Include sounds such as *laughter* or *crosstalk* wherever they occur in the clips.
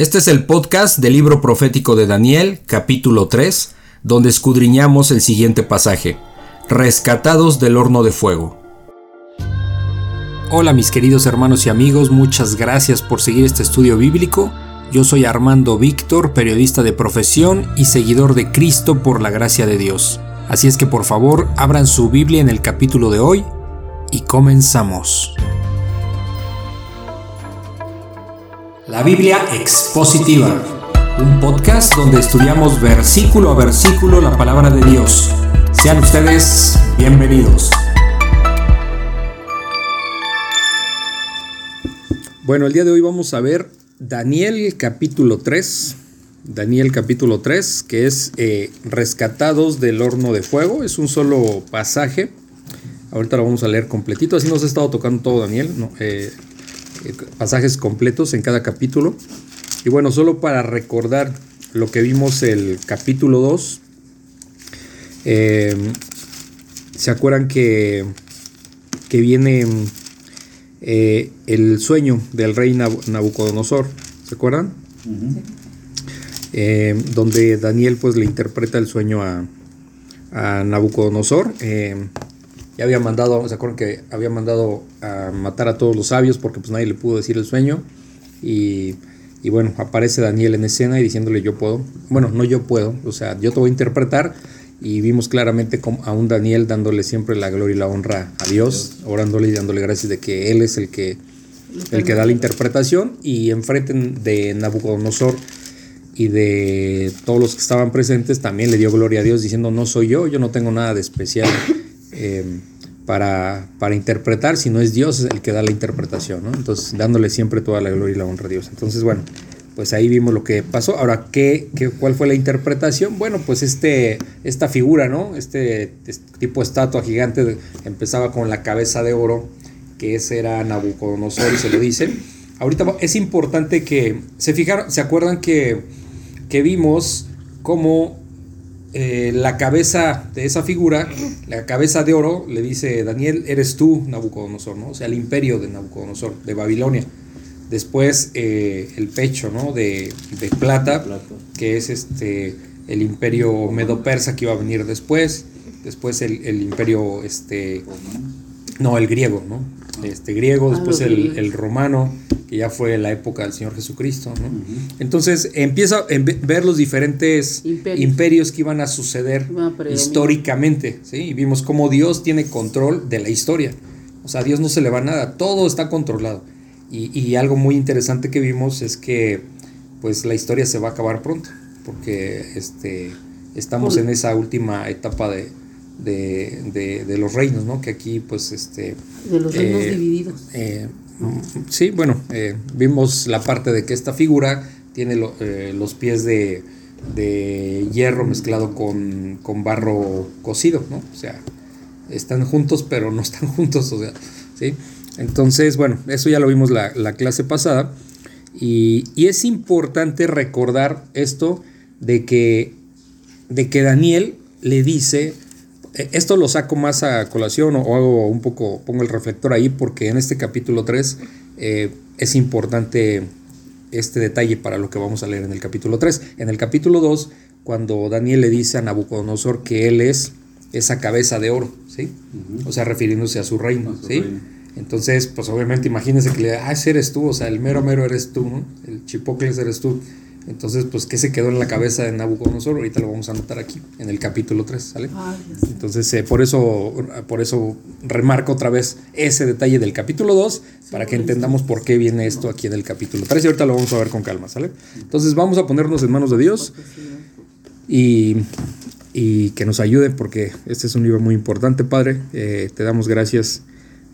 Este es el podcast del libro profético de Daniel, capítulo 3, donde escudriñamos el siguiente pasaje, Rescatados del horno de fuego. Hola mis queridos hermanos y amigos, muchas gracias por seguir este estudio bíblico. Yo soy Armando Víctor, periodista de profesión y seguidor de Cristo por la gracia de Dios. Así es que por favor abran su Biblia en el capítulo de hoy y comenzamos. La Biblia Expositiva, un podcast donde estudiamos versículo a versículo la palabra de Dios. Sean ustedes bienvenidos. Bueno, el día de hoy vamos a ver Daniel capítulo 3. Daniel capítulo 3, que es eh, Rescatados del horno de fuego. Es un solo pasaje. Ahorita lo vamos a leer completito. Así nos ha estado tocando todo Daniel. No, eh, pasajes completos en cada capítulo. Y bueno, solo para recordar lo que vimos el capítulo 2, eh, ¿se acuerdan que, que viene eh, el sueño del rey Nabucodonosor? ¿Se acuerdan? donde Daniel pues le interpreta el sueño a, a Nabucodonosor ya había mandado, ¿se acuerdan que había mandado a matar a todos los sabios porque pues nadie le pudo decir el sueño? Y, bueno, aparece Daniel en escena y diciéndole yo puedo, bueno, no yo puedo, o sea, yo te voy a interpretar y vimos claramente a un Daniel dándole siempre la gloria y la honra a Dios, orándole y dándole gracias de que Él es el que, el que da la interpretación y enfrente de Nabucodonosor y de todos los que estaban presentes también le dio gloria a Dios diciendo no soy yo, yo no tengo nada de especial. Eh, para, para, interpretar, si no es Dios el que da la interpretación. Entonces, dándole siempre toda la gloria y la honra a Dios. Entonces, bueno, pues ahí vimos lo que pasó. Ahora, ¿qué, qué, cuál fue la interpretación? Bueno, pues este, esta figura, ¿no? Este, este tipo de estatua gigante empezaba con la cabeza de oro, que ese era Nabucodonosor y se lo dice. Ahorita es importante que se fijaron, se acuerdan que, que vimos cómo eh, la cabeza de esa figura, la cabeza de oro, le dice Daniel, eres tú, Nabucodonosor, ¿no? O sea, el imperio de Nabucodonosor, de Babilonia. Después eh, el pecho, ¿no? De, plata, que es este el imperio medo-persa que iba a venir después. Después el, imperio, este, no, el griego, ¿no? Este griego, ah, después el, el romano, que ya fue la época del Señor Jesucristo. ¿no? Entonces empieza a ver los diferentes imperios, que iban a suceder históricamente, ¿sí? y vimos cómo Dios tiene control de la historia. O sea, a Dios no se le va nada, todo está controlado. Y, y, algo muy interesante que vimos es que pues la historia se va a acabar pronto, porque este, estamos en esa última etapa de, de, de, los reinos, ¿no? Que aquí, pues, este... De los reinos eh, divididos. Eh, Sí, bueno, eh, vimos la parte de que esta figura tiene eh, los pies de, hierro mezclado con, barro cocido, ¿no? O sea, están juntos, pero no están *laughs* juntos, o sea, ¿sí? Entonces, bueno, eso ya lo vimos la, la clase pasada. Y, y, es importante recordar esto de que, de que Daniel le dice esto lo saco más a colación o, hago un poco, pongo el reflector ahí porque en este capítulo 3 eh, es importante este detalle para lo que vamos a leer en el capítulo 3. En el capítulo 2, cuando Daniel le dice a Nabucodonosor que él es esa cabeza de oro, ¿sí? O sea, refiriéndose a su reino, ¿sí? Entonces, pues obviamente imagínense que le ah, ese eres tú, o sea, el mero mero eres tú, ¿no? El chipocles eres tú. Entonces, pues, ¿qué se quedó en la cabeza de Nabucodonosor? Ahorita lo vamos a anotar aquí, en el capítulo 3, ¿sale? Entonces, eh, por, eso, por eso remarco otra vez ese detalle del capítulo 2, para que entendamos por qué viene esto aquí en el capítulo 3, y ahorita lo vamos a ver con calma, ¿sale? Entonces, vamos a ponernos en manos de Dios y, y que nos ayude, porque este es un libro muy importante, Padre. Eh, te damos gracias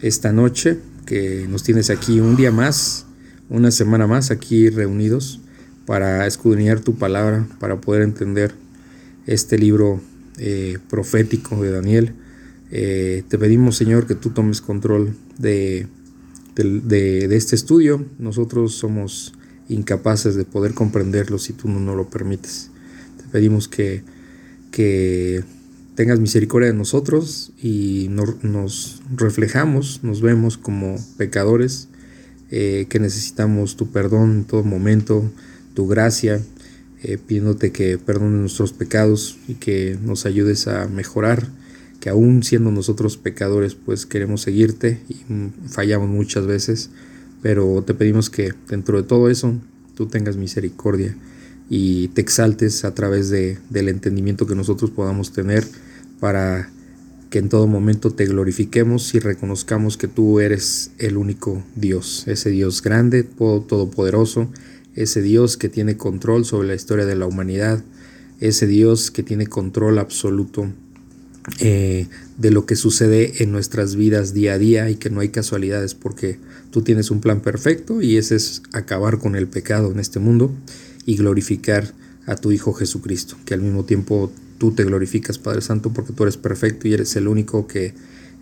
esta noche, que nos tienes aquí un día más, una semana más aquí reunidos para escudriñar tu palabra, para poder entender este libro eh, profético de Daniel. Eh, te pedimos, Señor, que tú tomes control de, de, este estudio. Nosotros somos incapaces de poder comprenderlo si tú no nos lo permites. Te pedimos que, que tengas misericordia de nosotros y nos reflejamos, nos vemos como pecadores, eh, que necesitamos tu perdón en todo momento, tu gracia, eh, pidiéndote que perdones nuestros pecados y que nos ayudes a mejorar, que aún siendo nosotros pecadores, pues queremos seguirte y fallamos muchas veces, pero te pedimos que dentro de todo eso tú tengas misericordia y te exaltes a través de, del entendimiento que nosotros podamos tener para que en todo momento te glorifiquemos y reconozcamos que tú eres el único Dios, ese Dios grande, todopoderoso, ese Dios que tiene control sobre la historia de la humanidad, ese Dios que tiene control absoluto eh, de lo que sucede en nuestras vidas día a día y que no hay casualidades porque tú tienes un plan perfecto y ese es acabar con el pecado en este mundo y glorificar a tu Hijo Jesucristo, que al mismo tiempo tú te glorificas, Padre Santo, porque tú eres perfecto y eres el único que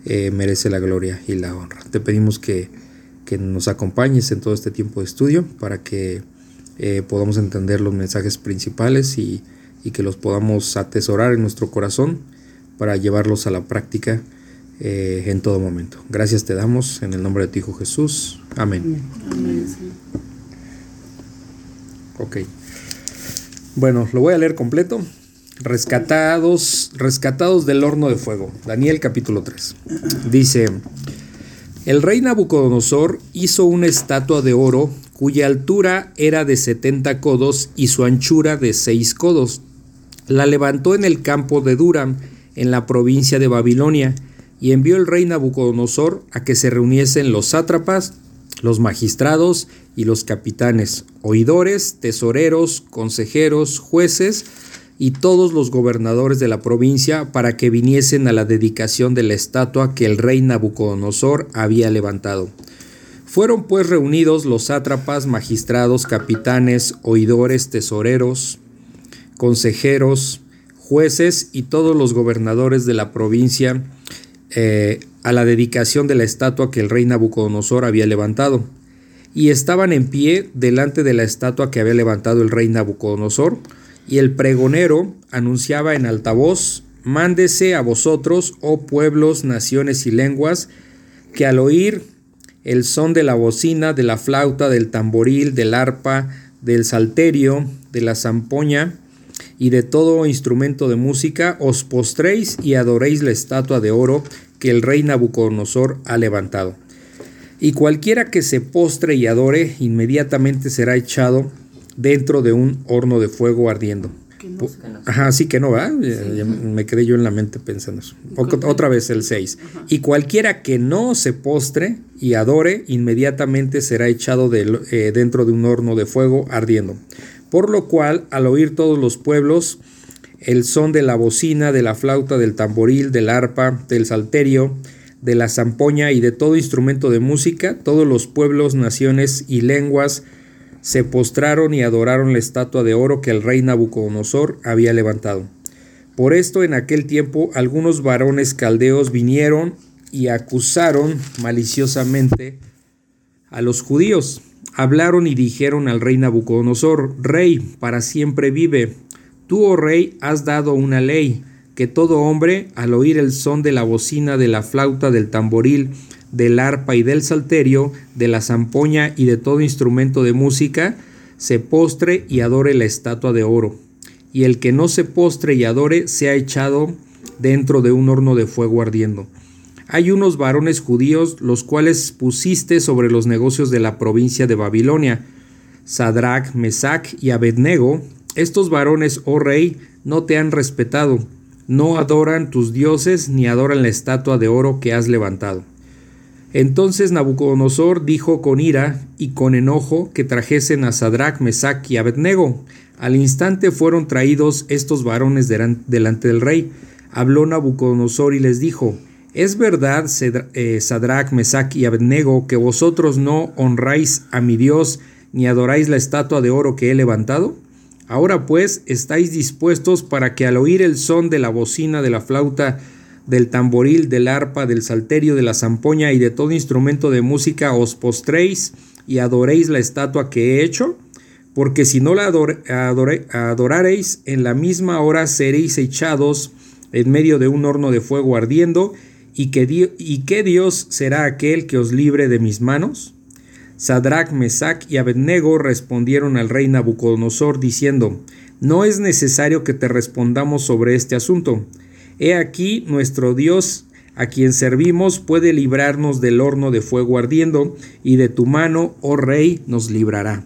eh, merece la gloria y la honra. Te pedimos que, que, nos acompañes en todo este tiempo de estudio para que eh, podamos entender los mensajes principales y, y, que los podamos atesorar en nuestro corazón para llevarlos a la práctica eh, en todo momento. Gracias te damos en el nombre de tu Hijo Jesús. Amén. Amén. Ok. Bueno, lo voy a leer completo. Rescatados, rescatados del horno de fuego. Daniel capítulo 3. Dice, el rey Nabucodonosor hizo una estatua de oro cuya altura era de 70 codos y su anchura de 6 codos. La levantó en el campo de Duram, en la provincia de Babilonia, y envió el rey Nabucodonosor a que se reuniesen los sátrapas, los magistrados y los capitanes, oidores, tesoreros, consejeros, jueces, y todos los gobernadores de la provincia para que viniesen a la dedicación de la estatua que el rey Nabucodonosor había levantado. Fueron pues reunidos los sátrapas, magistrados, capitanes, oidores, tesoreros, consejeros, jueces y todos los gobernadores de la provincia eh, a la dedicación de la estatua que el rey Nabucodonosor había levantado. Y estaban en pie delante de la estatua que había levantado el rey Nabucodonosor, y el pregonero anunciaba en alta voz, Mándese a vosotros, oh pueblos, naciones y lenguas, que al oír el son de la bocina, de la flauta, del tamboril, del arpa, del salterio, de la zampoña y de todo instrumento de música, os postréis y adoréis la estatua de oro que el rey Nabucodonosor ha levantado. Y cualquiera que se postre y adore, inmediatamente será echado dentro de un horno de fuego ardiendo. Ajá, sí que no va. Me quedé yo en la mente pensando eso. otra vez el 6. Y cualquiera que no se postre y adore, inmediatamente será echado eh, dentro de un horno de fuego ardiendo. Por lo cual, al oír todos los pueblos el son de la bocina, de la flauta, del tamboril, del arpa, del salterio, de la zampoña y de todo instrumento de música, todos los pueblos, naciones y lenguas se postraron y adoraron la estatua de oro que el rey Nabucodonosor había levantado. Por esto en aquel tiempo algunos varones caldeos vinieron y acusaron maliciosamente a los judíos. Hablaron y dijeron al rey Nabucodonosor, Rey, para siempre vive. Tú, oh rey, has dado una ley, que todo hombre, al oír el son de la bocina, de la flauta, del tamboril, del arpa y del salterio, de la zampoña y de todo instrumento de música, se postre y adore la estatua de oro. Y el que no se postre y adore sea echado dentro de un horno de fuego ardiendo. Hay unos varones judíos, los cuales pusiste sobre los negocios de la provincia de Babilonia, Sadrach, Mesach y Abednego. Estos varones, oh rey, no te han respetado, no adoran tus dioses ni adoran la estatua de oro que has levantado. Entonces Nabucodonosor dijo con ira y con enojo que trajesen a Sadrach, Mesach y Abednego. Al instante fueron traídos estos varones delante del rey. Habló Nabucodonosor y les dijo, ¿Es verdad, eh, Sadrach, Mesach y Abednego, que vosotros no honráis a mi Dios ni adoráis la estatua de oro que he levantado? Ahora pues estáis dispuestos para que al oír el son de la bocina, de la flauta, del tamboril, del arpa, del salterio, de la zampoña y de todo instrumento de música os postréis y adoréis la estatua que he hecho? Porque si no la adoraréis, en la misma hora seréis echados en medio de un horno de fuego ardiendo, y que, ¿y qué Dios será aquel que os libre de mis manos? Sadrach, Mesach y Abednego respondieron al rey Nabucodonosor diciendo, No es necesario que te respondamos sobre este asunto. He aquí nuestro Dios a quien servimos puede librarnos del horno de fuego ardiendo, y de tu mano, oh rey, nos librará.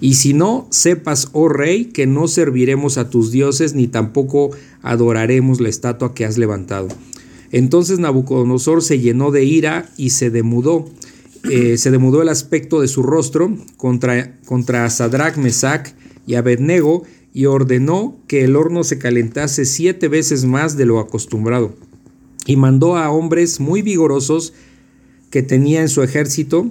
Y si no, sepas, oh rey, que no serviremos a tus dioses, ni tampoco adoraremos la estatua que has levantado. Entonces Nabucodonosor se llenó de ira y se demudó. Eh, se demudó el aspecto de su rostro contra, contra Sadrach, Mesach y Abednego y ordenó que el horno se calentase siete veces más de lo acostumbrado. Y mandó a hombres muy vigorosos que tenía en su ejército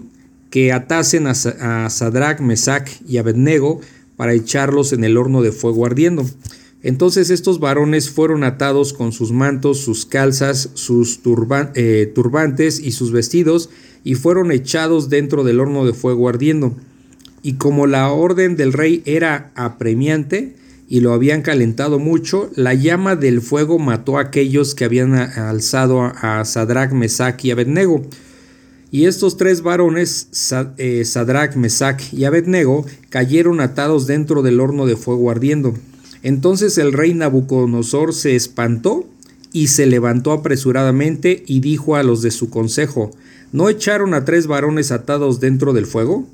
que atasen a, Sadrach, Mesach y Abednego para echarlos en el horno de fuego ardiendo. Entonces estos varones fueron atados con sus mantos, sus calzas, sus eh, turbantes y sus vestidos, y fueron echados dentro del horno de fuego ardiendo. Y como la orden del rey era apremiante y lo habían calentado mucho, la llama del fuego mató a aquellos que habían alzado a Sadrach, Mesach y Abednego. Y estos tres varones, eh, Sadrach, Mesach y Abednego, cayeron atados dentro del horno de fuego ardiendo. Entonces el rey Nabucodonosor se espantó y se levantó apresuradamente y dijo a los de su consejo, ¿no echaron a tres varones atados dentro del fuego?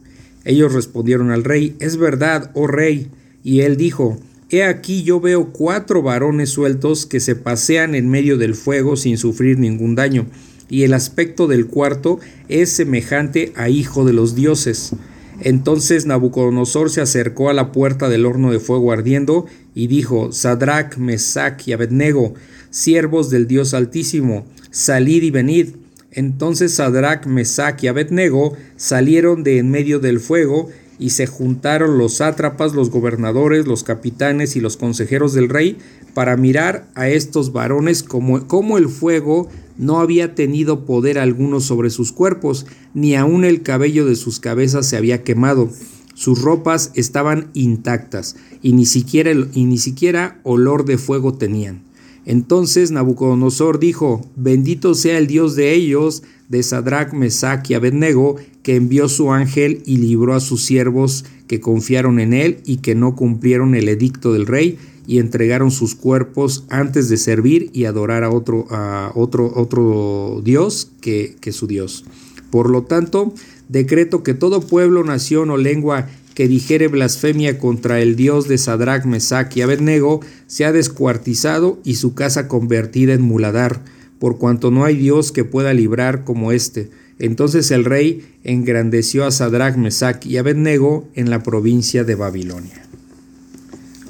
Ellos respondieron al rey, es verdad, oh rey. Y él dijo, He aquí yo veo cuatro varones sueltos que se pasean en medio del fuego sin sufrir ningún daño, y el aspecto del cuarto es semejante a hijo de los dioses. Entonces Nabucodonosor se acercó a la puerta del horno de fuego ardiendo y dijo, Sadrach, Mesach y Abednego, siervos del Dios Altísimo, salid y venid. Entonces Sadrach, Mesach y Abednego salieron de en medio del fuego y se juntaron los sátrapas, los gobernadores, los capitanes y los consejeros del rey para mirar a estos varones como, como el fuego no había tenido poder alguno sobre sus cuerpos, ni aun el cabello de sus cabezas se había quemado. Sus ropas estaban intactas y ni siquiera, y ni siquiera olor de fuego tenían. Entonces Nabucodonosor dijo, bendito sea el Dios de ellos, de Sadrach, Mesach y Abednego, que envió su ángel y libró a sus siervos que confiaron en él y que no cumplieron el edicto del rey y entregaron sus cuerpos antes de servir y adorar a otro, a otro, otro Dios que, que su Dios. Por lo tanto, decreto que todo pueblo, nación o lengua que dijere blasfemia contra el Dios de Sadrach, Mesach y Abednego sea descuartizado y su casa convertida en muladar, por cuanto no hay Dios que pueda librar como éste. Entonces el rey engrandeció a Sadrach, Mesach y Abednego en la provincia de Babilonia.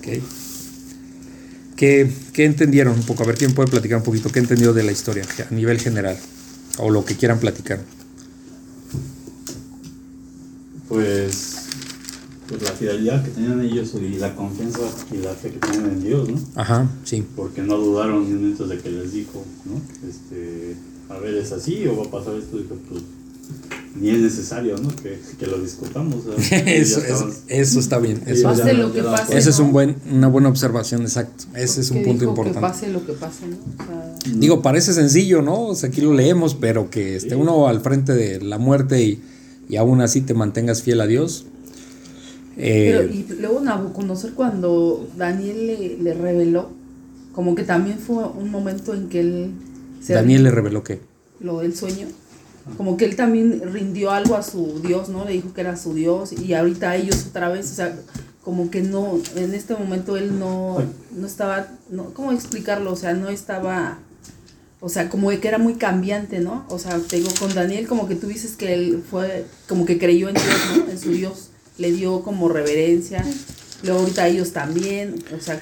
¿Qué, ¿Qué, entendieron un poco? A ver, ¿quién puede platicar un poquito? ¿Qué entendió de la historia a nivel general? O lo que quieran platicar. Pues, pues la fidelidad que tenían ellos y la confianza y la fe que tenían en Dios, ¿no? Ajá, sí. Porque no dudaron ni un momento de que les dijo, ¿no? Este, a ver, ¿es así o va a pasar esto? Dijo, pues ni es necesario ¿no? que, que lo discutamos. *laughs* eso, eso, está bien. Eso, pase lo que pase. Esa es un buen, una buena observación, exacto. Ese es un punto importante. Que pase lo que pase, ¿no? O sea, Digo, parece sencillo, ¿no? O sea, aquí lo leemos, pero que esté uno al frente de la muerte y, y aún así te mantengas fiel a Dios. Pero, eh, y luego Nabucodonosor, cuando Daniel le, le reveló, como que también fue un momento en que él. ¿Daniel le reveló qué? Lo del sueño como que él también rindió algo a su Dios, ¿no? Le dijo que era su Dios y ahorita ellos otra vez, o sea, como que no, en este momento él no, no estaba, no, ¿cómo explicarlo? O sea, no estaba, o sea, como que era muy cambiante, ¿no? O sea, te digo, con Daniel como que tú dices que él fue, como que creyó en Dios, ¿no? En su Dios, le dio como reverencia, luego ahorita ellos también, o sea,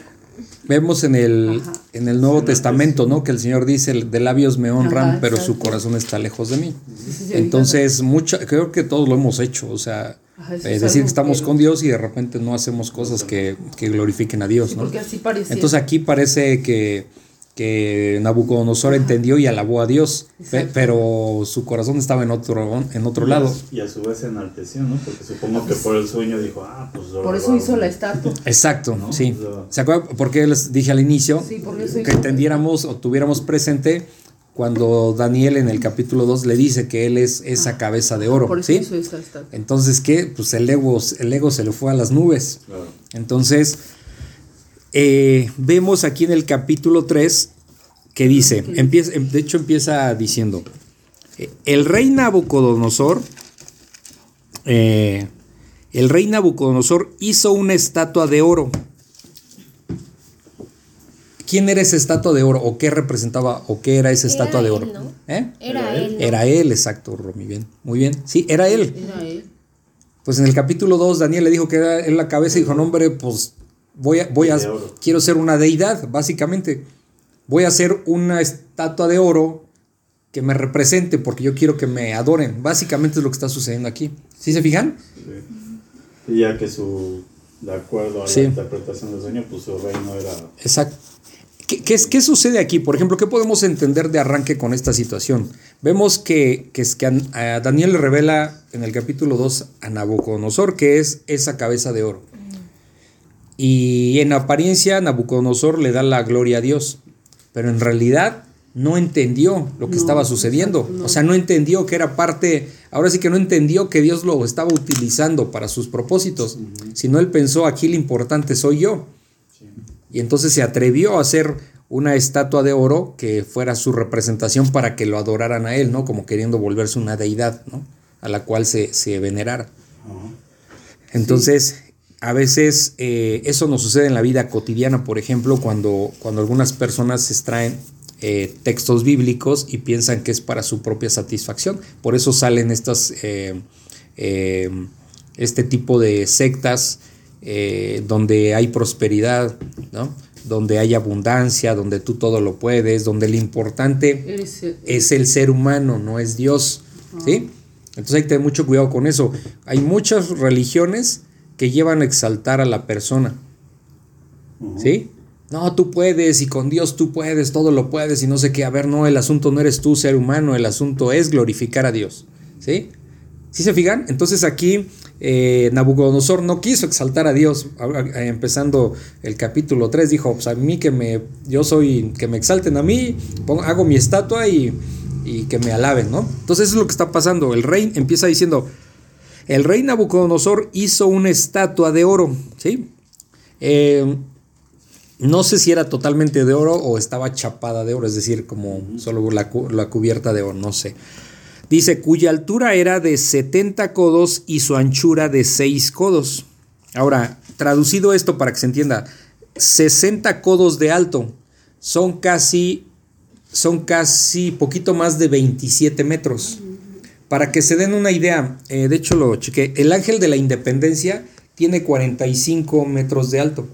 Vemos en el, en el Nuevo Testamento, ¿no? Que el Señor dice, de labios me honran, pero su corazón está lejos de mí. Entonces, mucha, creo que todos lo hemos hecho, o sea, eh, decir que estamos con Dios y de repente no hacemos cosas que, que glorifiquen a Dios, ¿no? Entonces aquí parece que que Nabucodonosor entendió y alabó a Dios, pero su corazón estaba en otro, en otro lado. Y a su vez se enalteció, ¿no? Porque supongo que por el sueño dijo, ah, pues... Por eso hizo la estatua. Exacto, sí. ¿Se acuerdan? Porque les dije al inicio que entendiéramos o tuviéramos presente cuando Daniel en el capítulo 2 le dice que él es esa cabeza de oro. Por eso ¿sí? hizo esta estatua. Entonces, ¿qué? Pues el ego, el ego se le fue a las nubes. Claro. Entonces, eh, vemos aquí en el capítulo 3 que dice, empieza, de hecho empieza diciendo, eh, el rey Nabucodonosor, eh, el rey Nabucodonosor hizo una estatua de oro. ¿Quién era esa estatua de oro? ¿O qué representaba? ¿O qué era esa Era estatua de él, oro? ¿no? ¿Eh? Era él. ¿no? Era él, exacto, Romy, bien. Muy bien. Sí, era él. Era él. Pues en el capítulo 2 Daniel le dijo que era en la cabeza y dijo, no hombre, pues voy a, voy a, quiero ser una deidad, básicamente. Voy a hacer una estatua de oro que me represente porque yo quiero que me adoren. Básicamente es lo que está sucediendo aquí. ¿Sí se fijan? Sí. Y ya que su, de acuerdo a Sí. la interpretación del sueño, pues su reino era Exacto. ¿Qué, qué, es- qué sucede aquí? Por ejemplo, ¿qué podemos entender de arranque con esta situación? Vemos que, que, es que a, a Daniel le revela en el capítulo 2 a Nabucodonosor que es esa cabeza de oro. Y en apariencia Nabucodonosor le da la gloria a Dios, pero en realidad no entendió lo que No, estaba sucediendo. no. O sea, no entendió que era parte, ahora sí que no entendió que Dios lo estaba utilizando para sus propósitos, sino él pensó, aquí lo importante soy yo. Y entonces se atrevió a hacer una estatua de oro que fuera su representación para que lo adoraran a él, ¿no? Como queriendo volverse una deidad, ¿no? A la cual se, se venerara. Entonces, a veces eh, eso nos sucede en la vida cotidiana, por ejemplo, cuando, cuando algunas personas extraen eh, textos bíblicos y piensan que es para su propia satisfacción. Por eso salen estas, eh, este tipo de sectas donde hay prosperidad, ¿no? donde hay abundancia, donde tú todo lo puedes, donde lo importante es el ser humano, no es Dios. ¿Sí? Entonces hay que tener mucho cuidado con eso. Hay muchas religiones que llevan a exaltar a la persona. ¿Sí? No, tú puedes y con Dios tú puedes, todo lo puedes y no sé qué. A ver, no, el asunto no eres tú, ser humano, el asunto es glorificar a Dios. ¿Sí? ¿Sí se fijan? Entonces aquí eh, Nabucodonosor no quiso exaltar a Dios. Empezando el capítulo 3, dijo, pues a mí que me, yo soy, que me exalten a mí, pongo- hago mi estatua y, y que me alaben, ¿no? Entonces eso es lo que está pasando. El rey empieza diciendo, el rey Nabucodonosor hizo una estatua de oro, ¿sí? Eh, no sé si era totalmente de oro o estaba chapada de oro, es decir, como solo la, la cubierta de oro, no sé. Dice, cuya altura era de 70 codos y su anchura de 6 codos. Ahora, traducido esto para que se entienda, 60 codos de alto son casi, son casi poquito más de 27 metros. Para que se den una idea, eh, de hecho lo chequé, el ángel de la independencia tiene 45 metros de alto.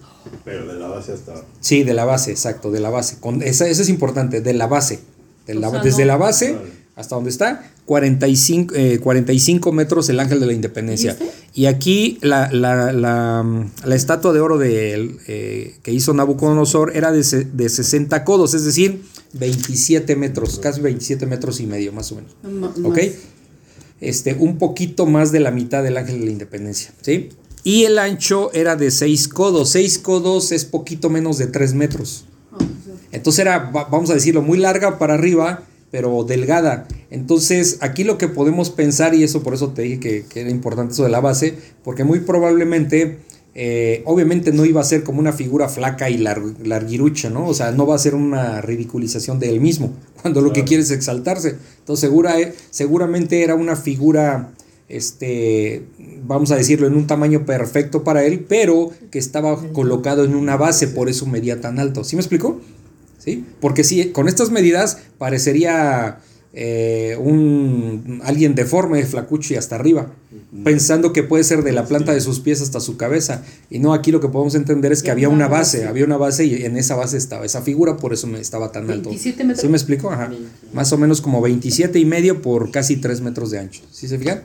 Pero de la base hasta. Sí, de la base, exacto, de la base. Con, esa, eso es importante, de la base. De la- O sea, desde no- la base Vale. hasta donde está, 45, eh, 45 metros el ángel de la independencia. ¿Y este? Y aquí la, la, la, la estatua de oro de, eh, que hizo Nabucodonosor era de, se- de 60 codos, es decir, 27 metros, casi 27 metros y medio más o menos. ¿Ok? más. Este, un poquito más de la mitad del ángel de la independencia, ¿sí? Y el ancho era de 6 codos. 6 codos es poquito menos de 3 metros. Entonces era, va- vamos a decirlo, muy larga para arriba, pero delgada. Entonces aquí lo que podemos pensar, y eso por eso te dije que, que era importante eso de la base, porque muy probablemente, eh, obviamente no iba a ser como una figura flaca y lar- larguirucha, ¿no? O sea, no va a ser una ridiculización de él mismo, *laughs* cuando lo que quiere es exaltarse. Entonces segura, eh, seguramente era una figura, este, vamos a decirlo, en un tamaño perfecto para él, pero que estaba colocado en una base, por eso medía tan alto. ¿Sí me explicó? ¿Sí? Porque si con estas medidas parecería eh, un alguien deforme, flacucho y hasta arriba, pensando que puede ser de la planta de sus pies hasta su cabeza. Y no, aquí lo que podemos entender es que había una base, había una base y en esa base estaba esa figura, por eso me estaba tan alto. 27 metros. ¿Sí me explicó? Ajá. Más o menos como 27 y medio por casi 3 metros de ancho. ¿Sí se fijan?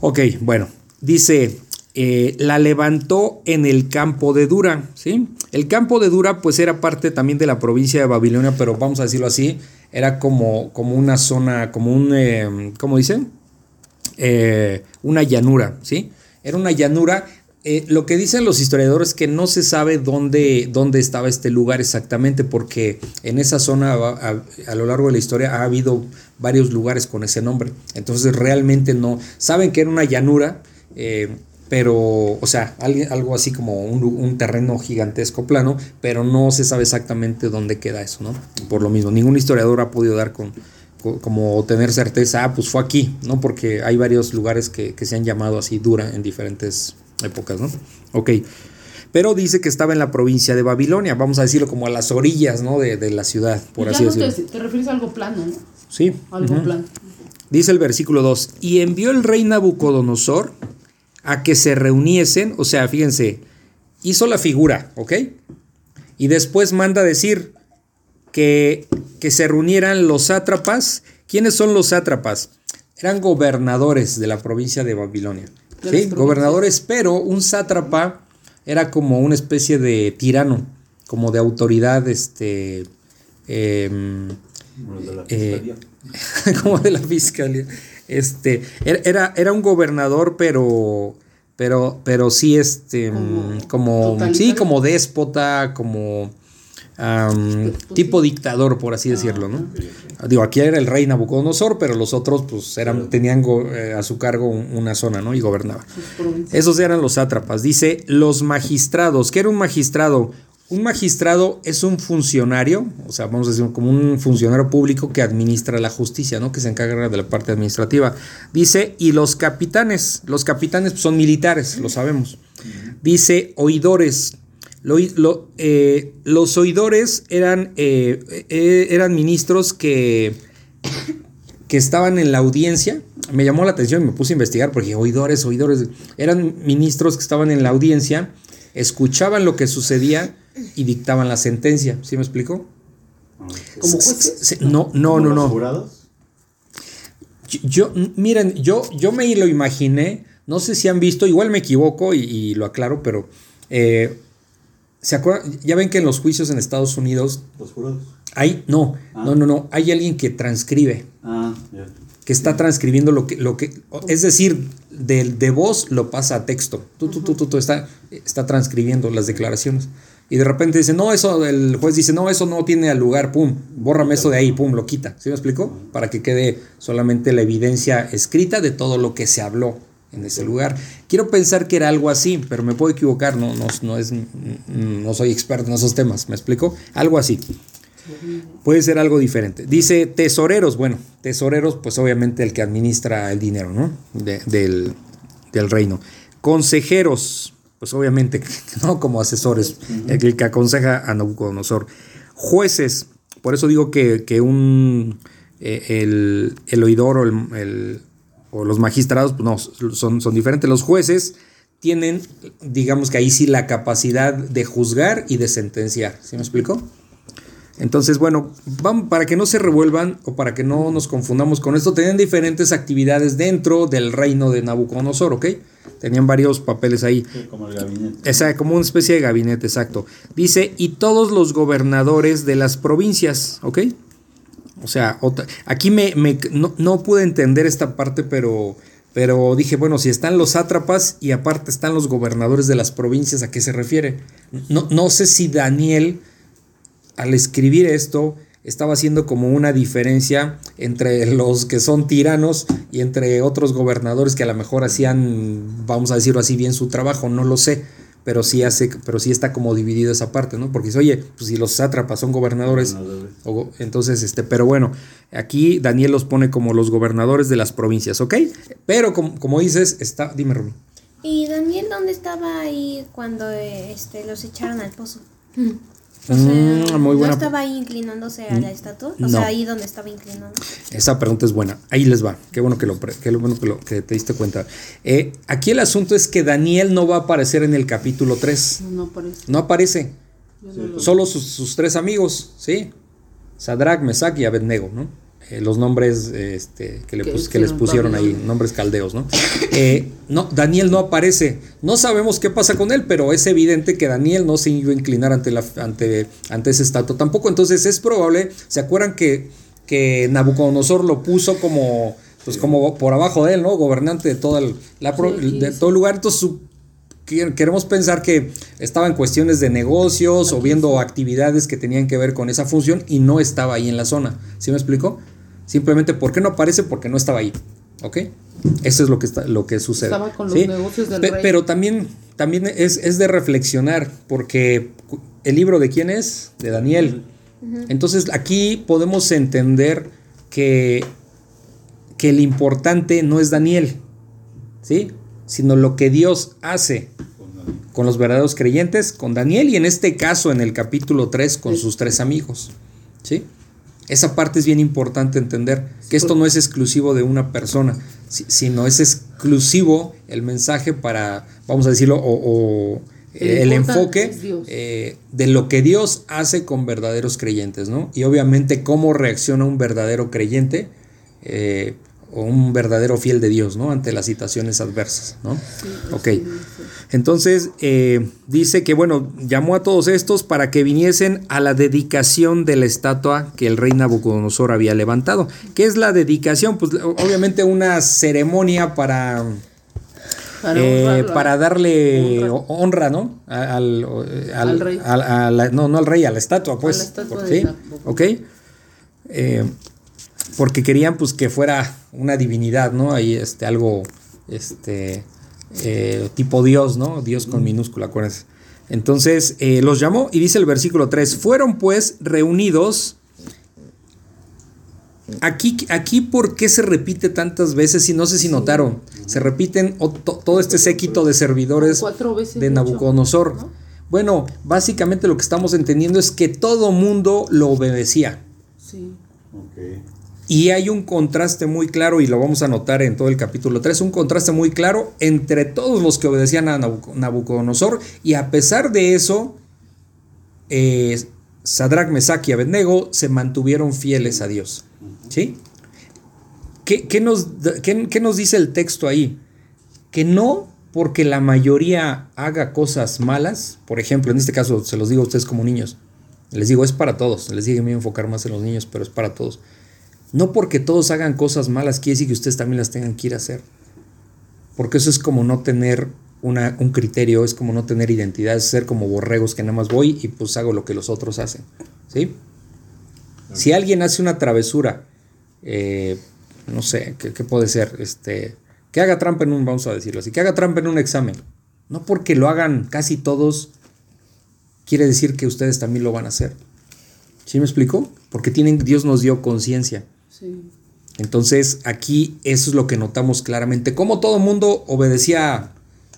Ok, bueno, dice, eh, la levantó en el campo de Dura, ¿sí? El campo de Dura pues era parte también de la provincia de Babilonia, pero vamos a decirlo así, era como, como una zona, como un, eh, ¿cómo dicen? Eh, una llanura, ¿sí? Era una llanura eh, lo que dicen los historiadores es que no se sabe dónde, dónde estaba este lugar exactamente, porque en esa zona a, lo largo de la historia ha habido varios lugares con ese nombre. Entonces realmente no. Saben que era una llanura, eh, pero, o sea, algo así como un, un, terreno gigantesco plano, pero no se sabe exactamente dónde queda eso, ¿no? Por lo mismo, ningún historiador ha podido dar con, como tener certeza, ah, pues fue aquí, ¿no? Porque hay varios lugares que, que se han llamado así dura en diferentes épocas, ¿no? Ok. Pero dice que estaba en la provincia de Babilonia, vamos a decirlo como a las orillas, ¿no? De, de la ciudad, por así no decirlo. Te, te, refieres a algo plano, ¿no? Sí. Algo uh -huh. plano. Dice el versículo 2, y envió el rey Nabucodonosor a que se reuniesen, o sea, fíjense, hizo la figura, ¿ok? Y después manda decir que, que se reunieran los sátrapas. ¿Quiénes son los sátrapas? Eran gobernadores de la provincia de Babilonia. ¿sí? Gobernadores, pero un sátrapa era como una especie de tirano, como de autoridad, este... Eh, de la eh, *laughs* como de la fiscalía. Este, era, era un gobernador, pero, pero, pero sí, este, como, como sí, como déspota, como um, tipo dictador, por así decirlo, ¿no? Digo, aquí era el rey Nabucodonosor, pero los otros, pues, eran, tenían eh, a su cargo una zona, ¿no? Y gobernaban. Esos eran los sátrapas. Dice, los magistrados. ¿Qué era un magistrado? Un magistrado es un funcionario, o sea, vamos a decir como un funcionario público que administra la justicia, ¿no? Que se encarga de la parte administrativa. Dice, y los capitanes, los capitanes son militares, lo sabemos. Dice, oidores. Lo, lo, eh, los oidores eran, eh, eh, eran ministros que, que estaban en la audiencia. Me llamó la atención y me puse a investigar porque oidores, oidores, eran ministros que estaban en la audiencia, escuchaban lo que sucedía y dictaban la sentencia. ¿Sí me explico? ¿Como jueces? No, no, no, no. jurados? Yo, miren, yo, yo me lo imaginé, no sé si han visto, igual me equivoco y, y lo aclaro, pero eh, ¿se acuerdan? Ya ven que en los juicios en Estados Unidos Los jurados. hay, no, Ah. no, no, no, hay alguien que transcribe, Ah, ya. que está transcribiendo lo que, lo que, es decir, de, de voz lo pasa a texto, tú, tú, tú, tú, tú, está, está transcribiendo las declaraciones. Y de repente dice, no, eso, el juez dice, no, eso no tiene lugar, pum, bórrame eso de ahí, pum, lo quita. ¿Sí me explico? Para que quede solamente la evidencia escrita de todo lo que se habló en ese lugar. Quiero pensar que era algo así, pero me puedo equivocar, no, no, no, es, no soy experto en esos temas, ¿me explico? Algo así. Puede ser algo diferente. Dice tesoreros, bueno, tesoreros, pues obviamente el que administra el dinero, ¿no? De, del, del reino. Consejeros, pues obviamente, *laughs* ¿no? Como asesores, el, que aconseja a Nabucodonosor. Jueces, por eso digo que, que un, eh, el, el, oidor o, el, o los magistrados, pues no, son, son diferentes. Los jueces tienen, digamos que ahí sí, la capacidad de juzgar y de sentenciar. ¿Sí me explico? Entonces, bueno, vamos, para que no se revuelvan o para que no nos confundamos con esto, tenían diferentes actividades dentro del reino de Nabucodonosor, ¿ok? Tenían varios papeles ahí. Sí, como el gabinete. Esa, como una especie de gabinete, exacto. Dice, y todos los gobernadores de las provincias, ¿ok? O sea, aquí me, me no, no, pude entender esta parte, pero, pero dije, bueno, si están los sátrapas y aparte están los gobernadores de las provincias, ¿a qué se refiere? No, no sé si Daniel al escribir esto estaba haciendo como una diferencia entre los que son tiranos y entre otros gobernadores que a lo mejor hacían, vamos a decirlo así, bien su trabajo, no lo sé, pero sí hace, pero sí está como dividido esa parte, ¿no? Porque dice, oye, pues si los sátrapas son gobernadores, Gobernadores. o, entonces, este, pero bueno, aquí Daniel los pone como los gobernadores de las provincias, ¿ok? Pero como, como dices, está, dime Rumi. ¿Y Daniel dónde estaba ahí cuando eh, este, los echaron al pozo? O Mm, sea, muy buena. ¿No estaba ahí inclinándose a la estatua? O No. sea, ahí donde estaba inclinando. Esa pregunta es buena. Ahí les va. Qué bueno que lo, pre- qué bueno que, lo, que te diste cuenta. Eh, aquí el asunto es que Daniel no va a aparecer en el capítulo 3. No, no parece. No aparece. No Solo sus, sus tres amigos, ¿sí? Sadrach, Mesach y Abednego, ¿no? Eh, los nombres este, que, le Que pus- que les pusieron ahí, nombres caldeos, ¿no? Eh, no, Daniel no aparece. No sabemos qué pasa con él, pero es evidente que Daniel no se iba a inclinar ante, la, ante, ante ese estatua tampoco. Entonces es probable, ¿se acuerdan que, que Nabucodonosor lo puso como, pues como por abajo de él, ¿no? Gobernante de, toda el, la pro- de todo el lugar. Entonces su- queremos pensar que estaba en cuestiones de negocios o viendo actividades que tenían que ver con esa función y no estaba ahí en la zona. ¿Sí me explico? Simplemente, ¿por qué no aparece? Porque no estaba ahí. ¿Ok? Eso es lo que, está, lo que sucede. Estaba con los ¿sí? negocios del Pe- rey. Pero también, también es, es de reflexionar, porque el libro de quién es? De Daniel. Entonces aquí podemos entender que, que el importante no es Daniel, ¿sí? Sino lo que Dios hace con los verdaderos creyentes, con Daniel y en este caso en el capítulo 3 con sus tres amigos, ¿sí? Esa parte es bien importante entender, que esto no es exclusivo de una persona, si- sino es exclusivo el mensaje para, vamos a decirlo, o, o, El enfoque eh, de lo que Dios hace con verdaderos creyentes, ¿no? Y obviamente cómo reacciona un verdadero creyente eh, o un verdadero fiel de Dios, ¿no? Ante las situaciones adversas, ¿no? ok. Entonces, eh, dice que, bueno, llamó a todos estos para que viniesen a la dedicación de la estatua que el rey Nabucodonosor había levantado. ¿Qué es la dedicación? Pues obviamente una ceremonia para, Para eh, para darle Honra. honra, ¿no? Al, al- Al rey. al- a la- no, no al rey, a la estatua, pues. la estatua Por- de ¿sí? Nabucodonosor. ¿Ok? Eh, porque querían pues que fuera una divinidad, ¿no? Ahí este, algo, este, eh, tipo Dios, ¿no? Dios con minúscula, acuérdense. Entonces eh, los llamó y dice el versículo 3, fueron pues reunidos. Aquí, aquí, ¿por qué se repite tantas veces? Y no sé si notaron, se repiten todo este séquito de servidores Cuatro veces de Nabucodonosor. ¿no? Bueno, básicamente lo que estamos entendiendo es que todo mundo lo obedecía. Sí. Ok. Y hay un contraste muy claro, y lo vamos a notar en todo el capítulo 3, un contraste muy claro entre todos los que obedecían a Nabuc- Nabucodonosor, y a pesar de eso, eh, Sadrach, Mesach y Abednego se mantuvieron fieles a Dios. ¿Sí? ¿Qué, nos, qué nos dice el texto ahí? Que no porque la mayoría haga cosas malas, por ejemplo, en este caso se los digo a ustedes como niños, les digo, es para todos, les digo, me voy a enfocar más en los niños, pero es para todos. No porque todos hagan cosas malas quiere decir que ustedes también las tengan que ir a hacer. Porque eso es como no tener una, un criterio, es como no tener identidad, es ser como borregos que nada más voy y pues hago lo que los otros hacen. ¿Sí? Si alguien hace una travesura, eh, no sé, ¿qué, qué puede ser? Este, que haga trampa en un, vamos a decirlo así, que haga trampa en un examen. No porque lo hagan casi todos, quiere decir que ustedes también lo van a hacer. ¿Sí me explico? Porque tienen, Dios nos dio conciencia. Entonces aquí eso es lo que notamos claramente. Como todo mundo obedecía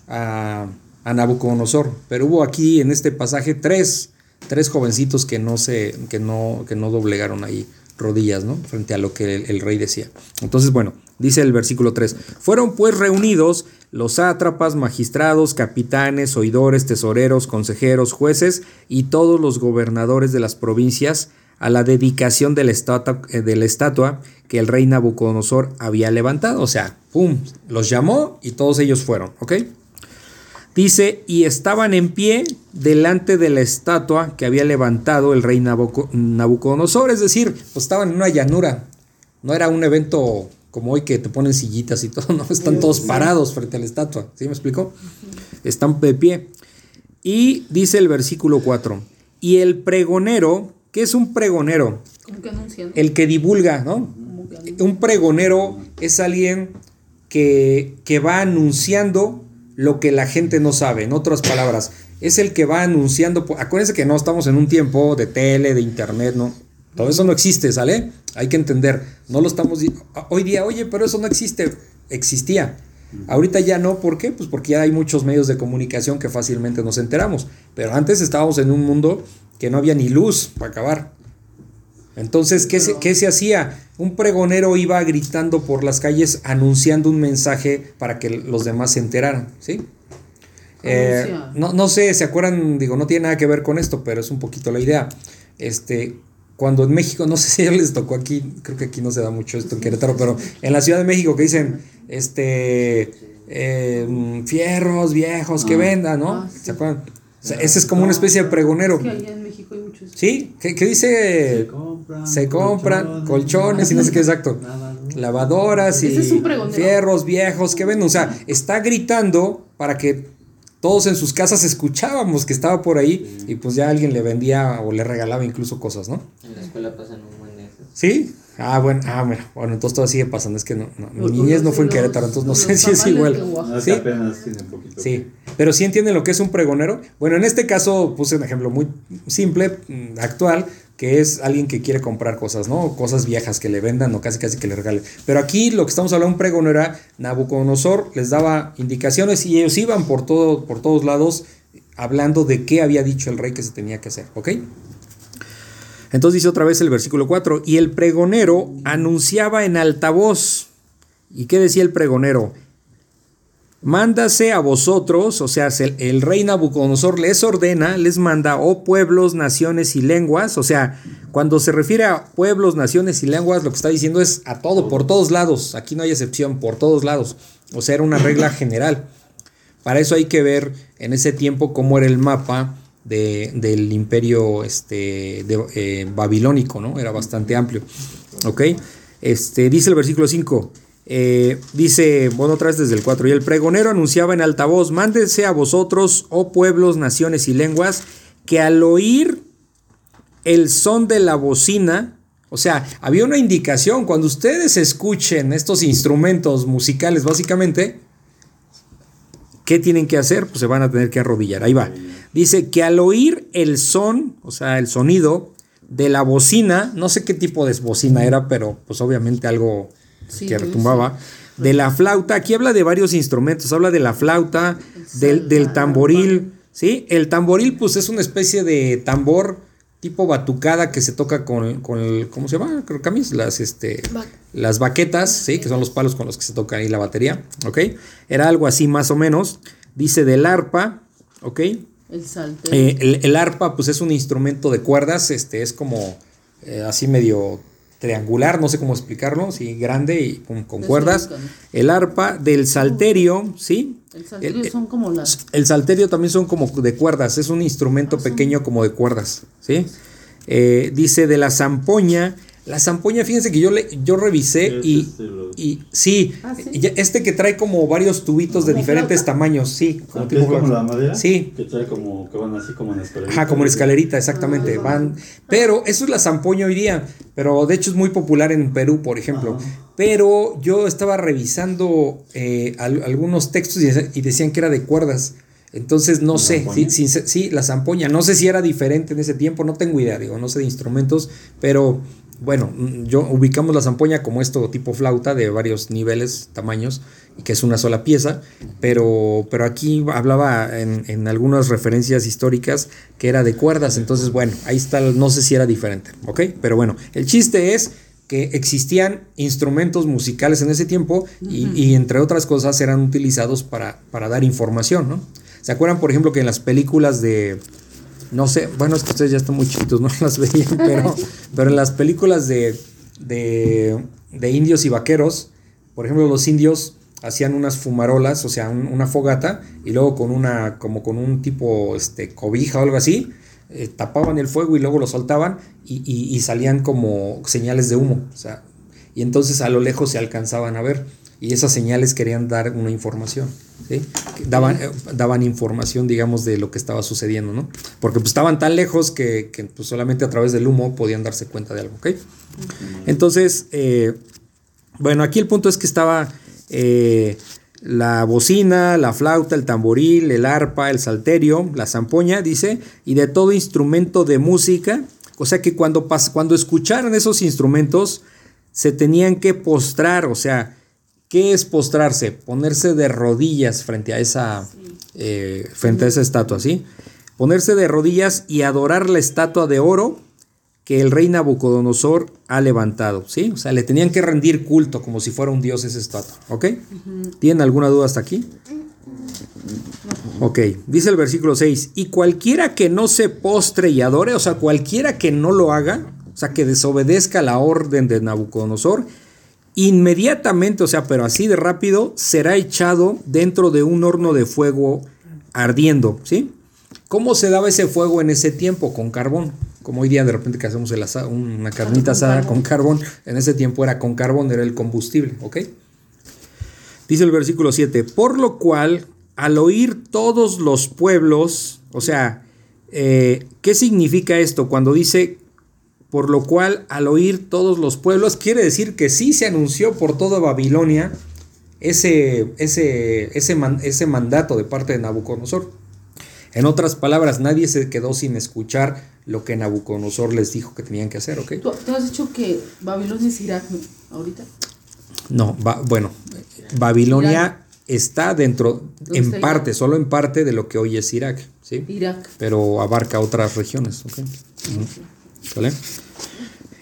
a, a Nabucodonosor, pero hubo aquí en este pasaje tres, tres jovencitos que no, se, que, no, que no doblegaron ahí rodillas, ¿no? Frente a lo que el, el rey decía. Entonces, bueno, dice el versículo 3, fueron pues reunidos los sátrapas, magistrados, capitanes, oidores, tesoreros, consejeros, jueces y todos los gobernadores de las provincias a la dedicación de la, estatua, eh, de la estatua que el rey Nabucodonosor había levantado. O sea, ¡pum! Los llamó y todos ellos fueron, ¿ok? Dice, y estaban en pie delante de la estatua que había levantado el rey Nabuco- Nabucodonosor, es decir, pues estaban en una llanura. No era un evento como hoy que te ponen sillitas y todo, *laughs* no, están todos parados frente a la estatua, ¿sí me explico? Están de pie. Y dice el versículo 4, y el pregonero, ¿qué es un pregonero? Como que anunciando. El que divulga, ¿no? Que. Un pregonero es alguien que, que va anunciando lo que la gente no sabe. En otras palabras, es el que va anunciando. Acuérdense que no estamos en un tiempo de tele, de internet, ¿no? Todo eso no existe, ¿sale? Hay que entender. No lo estamos. Hoy día, oye, pero eso no existe. Existía. Ahorita ya no, ¿por qué? Pues porque ya hay muchos medios de comunicación que fácilmente nos enteramos. Pero antes estábamos en un mundo que no había ni luz para acabar. Entonces, ¿qué se, qué se hacía? Un pregonero iba gritando por las calles anunciando un mensaje para que los demás se enteraran, ¿sí? Eh, no, no sé, ¿se acuerdan? Digo, no tiene nada que ver con esto, pero es un poquito la idea. Este, cuando en México, *laughs* no sé si ya les tocó aquí, creo que aquí no se da mucho esto en Querétaro, pero en la Ciudad de México que dicen, este, eh, fierros viejos que Ah. vendan, ¿no? Ah, sí. ¿Se acuerdan? O sea, ese es como una especie de pregonero. Es que allá en México hay muchos. ¿Sí? ¿Qué, qué dice? compran, se compran colchones y no sé qué exacto. Lavadoras y es fierros viejos que ven. O sea, está gritando para que todos en sus casas escuchábamos que estaba por ahí y pues ya alguien le vendía o le regalaba incluso cosas, ¿no? En la escuela pasan un buen de esos. ¿Sí? Ah, bueno, ah, mira, bueno, entonces todo sigue pasando, es que no, no, mi niñez no fue en Querétaro, entonces no sé si es igual. Sí. que apenas tiene poquito. Sí, pero sí entienden lo que es un pregonero. Bueno, en este caso puse un ejemplo muy simple, mm, actual, que es alguien que quiere comprar cosas, ¿no? Cosas viejas que le vendan o casi casi que le regalen. Pero aquí lo que estamos hablando, un pregonero era Nabucodonosor, les daba indicaciones y ellos iban por, todo, por todos lados hablando de qué había dicho el rey que se tenía que hacer, ¿ok? Entonces dice otra vez el versículo 4, y el pregonero anunciaba en altavoz. ¿Y qué decía el pregonero? Mándase a vosotros, o sea, el, rey Nabucodonosor les ordena, les manda, oh pueblos, naciones y lenguas, o sea, cuando se refiere a pueblos, naciones y lenguas, lo que está diciendo es a todo, por todos lados, aquí no hay excepción, por todos lados, o sea, era una regla general. Para eso hay que ver en ese tiempo cómo era el mapa de- del imperio este, de- eh, babilónico, ¿no? Era bastante amplio, ¿ok? Este, dice el versículo 5, eh, dice, bueno, otra vez desde el 4, y el pregonero anunciaba en altavoz, mándense a vosotros, oh pueblos, naciones y lenguas, que al oír el son de la bocina, o sea, había una indicación, cuando ustedes escuchen estos instrumentos musicales, básicamente, ¿qué tienen que hacer? Pues se van a tener que arrodillar. Ahí va. Dice que al oír el son, o sea, el sonido de la bocina, no sé qué tipo de bocina era, pero pues obviamente algo Sí, que sí, retumbaba, de la flauta, aquí habla de varios instrumentos, habla de la flauta, del, del tamboril, ¿sí? El tamboril pues es una especie de tambor tipo batucada que se toca con, con el, ¿cómo se llama? Creo que las, este, Ba- las baquetas, ¿sí? Que son los palos con los que se toca ahí la batería, ¿ok? Era algo así más o menos. Dice del arpa, ¿ok? El. Eh, el, el arpa, pues es un instrumento de cuerdas, este, es como eh, así medio triangular, no sé cómo explicarlo, sí, grande y con, cuerdas. El arpa del salterio, ¿sí? el salterio el- son como las. El salterio también son como de cuerdas, es un instrumento pequeño como de cuerdas, ¿sí? Eh, dice de la zampoña. La zampoña, fíjense que yo le, yo revisé y, este, y sí, Ah, ¿sí? este que trae como varios tubitos de ¿Como diferentes flauta? tamaños, sí, como Ah, tipo como la madera. Sí. Que trae como, que van así como en escalerita. Ajá, como en escalerita, exactamente. Van, pero eso es la zampoña hoy día. Pero de hecho es muy popular en Perú, por ejemplo. Pero yo estaba revisando eh, al- algunos textos y, y decían que era de cuerdas. Entonces no ¿La sé, sí, sí, sí, la zampoña. No sé si era diferente en ese tiempo, no tengo idea, digo, no sé de instrumentos, pero bueno, mm, yo ubicamos la zampoña como esto tipo flauta de varios niveles, tamaños, y que es una sola pieza, pero, pero aquí hablaba en, en algunas referencias históricas que era de cuerdas, entonces bueno, ahí está, no sé si era diferente, ¿ok? Pero bueno, el chiste es que existían instrumentos musicales en ese tiempo y, y entre otras cosas eran utilizados para, para dar información, ¿no? ¿Se acuerdan, por ejemplo, que en las películas de, no sé, bueno, es que ustedes ya están muy chiquitos, no *laughs* las veían, pero, pero en las películas de, de, de indios y vaqueros, por ejemplo, los indios hacían unas fumarolas, o sea, un- una fogata, y luego con una, como con un tipo, este, cobija o algo así, eh, tapaban el fuego y luego lo soltaban y, y- y salían como señales de humo, o sea, y entonces a lo lejos se alcanzaban a ver, y esas señales querían dar una información, ¿sí? Que Daban, eh, daban información, digamos, de lo que estaba sucediendo, ¿no? Porque pues estaban tan lejos que, que, pues, solamente a través del humo podían darse cuenta de algo, ¿ok? Entonces, eh, bueno, aquí el punto es que estaba eh, la bocina, la flauta, el tamboril, el arpa, el salterio, la zampoña, dice, y de todo instrumento de música. O sea que cuando, cuando escucharan esos instrumentos, se tenían que postrar, o sea, ¿qué es postrarse? Ponerse de rodillas frente a esa, eh, frente a esa estatua, ¿sí? Ponerse de rodillas y adorar la estatua de oro que el rey Nabucodonosor ha levantado, ¿sí? O sea, le tenían que rendir culto como si fuera un dios esa estatua, ¿ok? ¿Tienen alguna duda hasta aquí? Ok, dice el versículo 6, y cualquiera que no se postre y adore, o sea, cualquiera que no lo haga, o sea, que desobedezca la orden de Nabucodonosor, inmediatamente, o sea, pero así de rápido, será echado dentro de un horno de fuego ardiendo, ¿sí? ¿Cómo se daba ese fuego en ese tiempo? Con carbón. Como hoy día de repente que hacemos el asa- una carnita asada con carbón. En ese tiempo era con carbón, era el combustible, ¿ok? Dice el versículo 7, por lo cual al oír todos los pueblos, o sea, eh, ¿qué significa esto cuando dice, por lo cual al oír todos los pueblos, quiere decir que sí se anunció por toda Babilonia ese, ese, ese, man- ese mandato de parte de Nabucodonosor. En otras palabras, nadie se quedó sin escuchar lo que Nabucodonosor les dijo que tenían que hacer, ¿ok? Tú, tú has dicho que Babilonia es Irak, ¿no? Ahorita. No, ba- bueno, Babilonia está dentro, ¿Dónde en está parte, Irak? solo en parte de lo que hoy es Irak, ¿sí? Irak. Pero abarca otras regiones, ¿ok? Ujú. ¿Vale?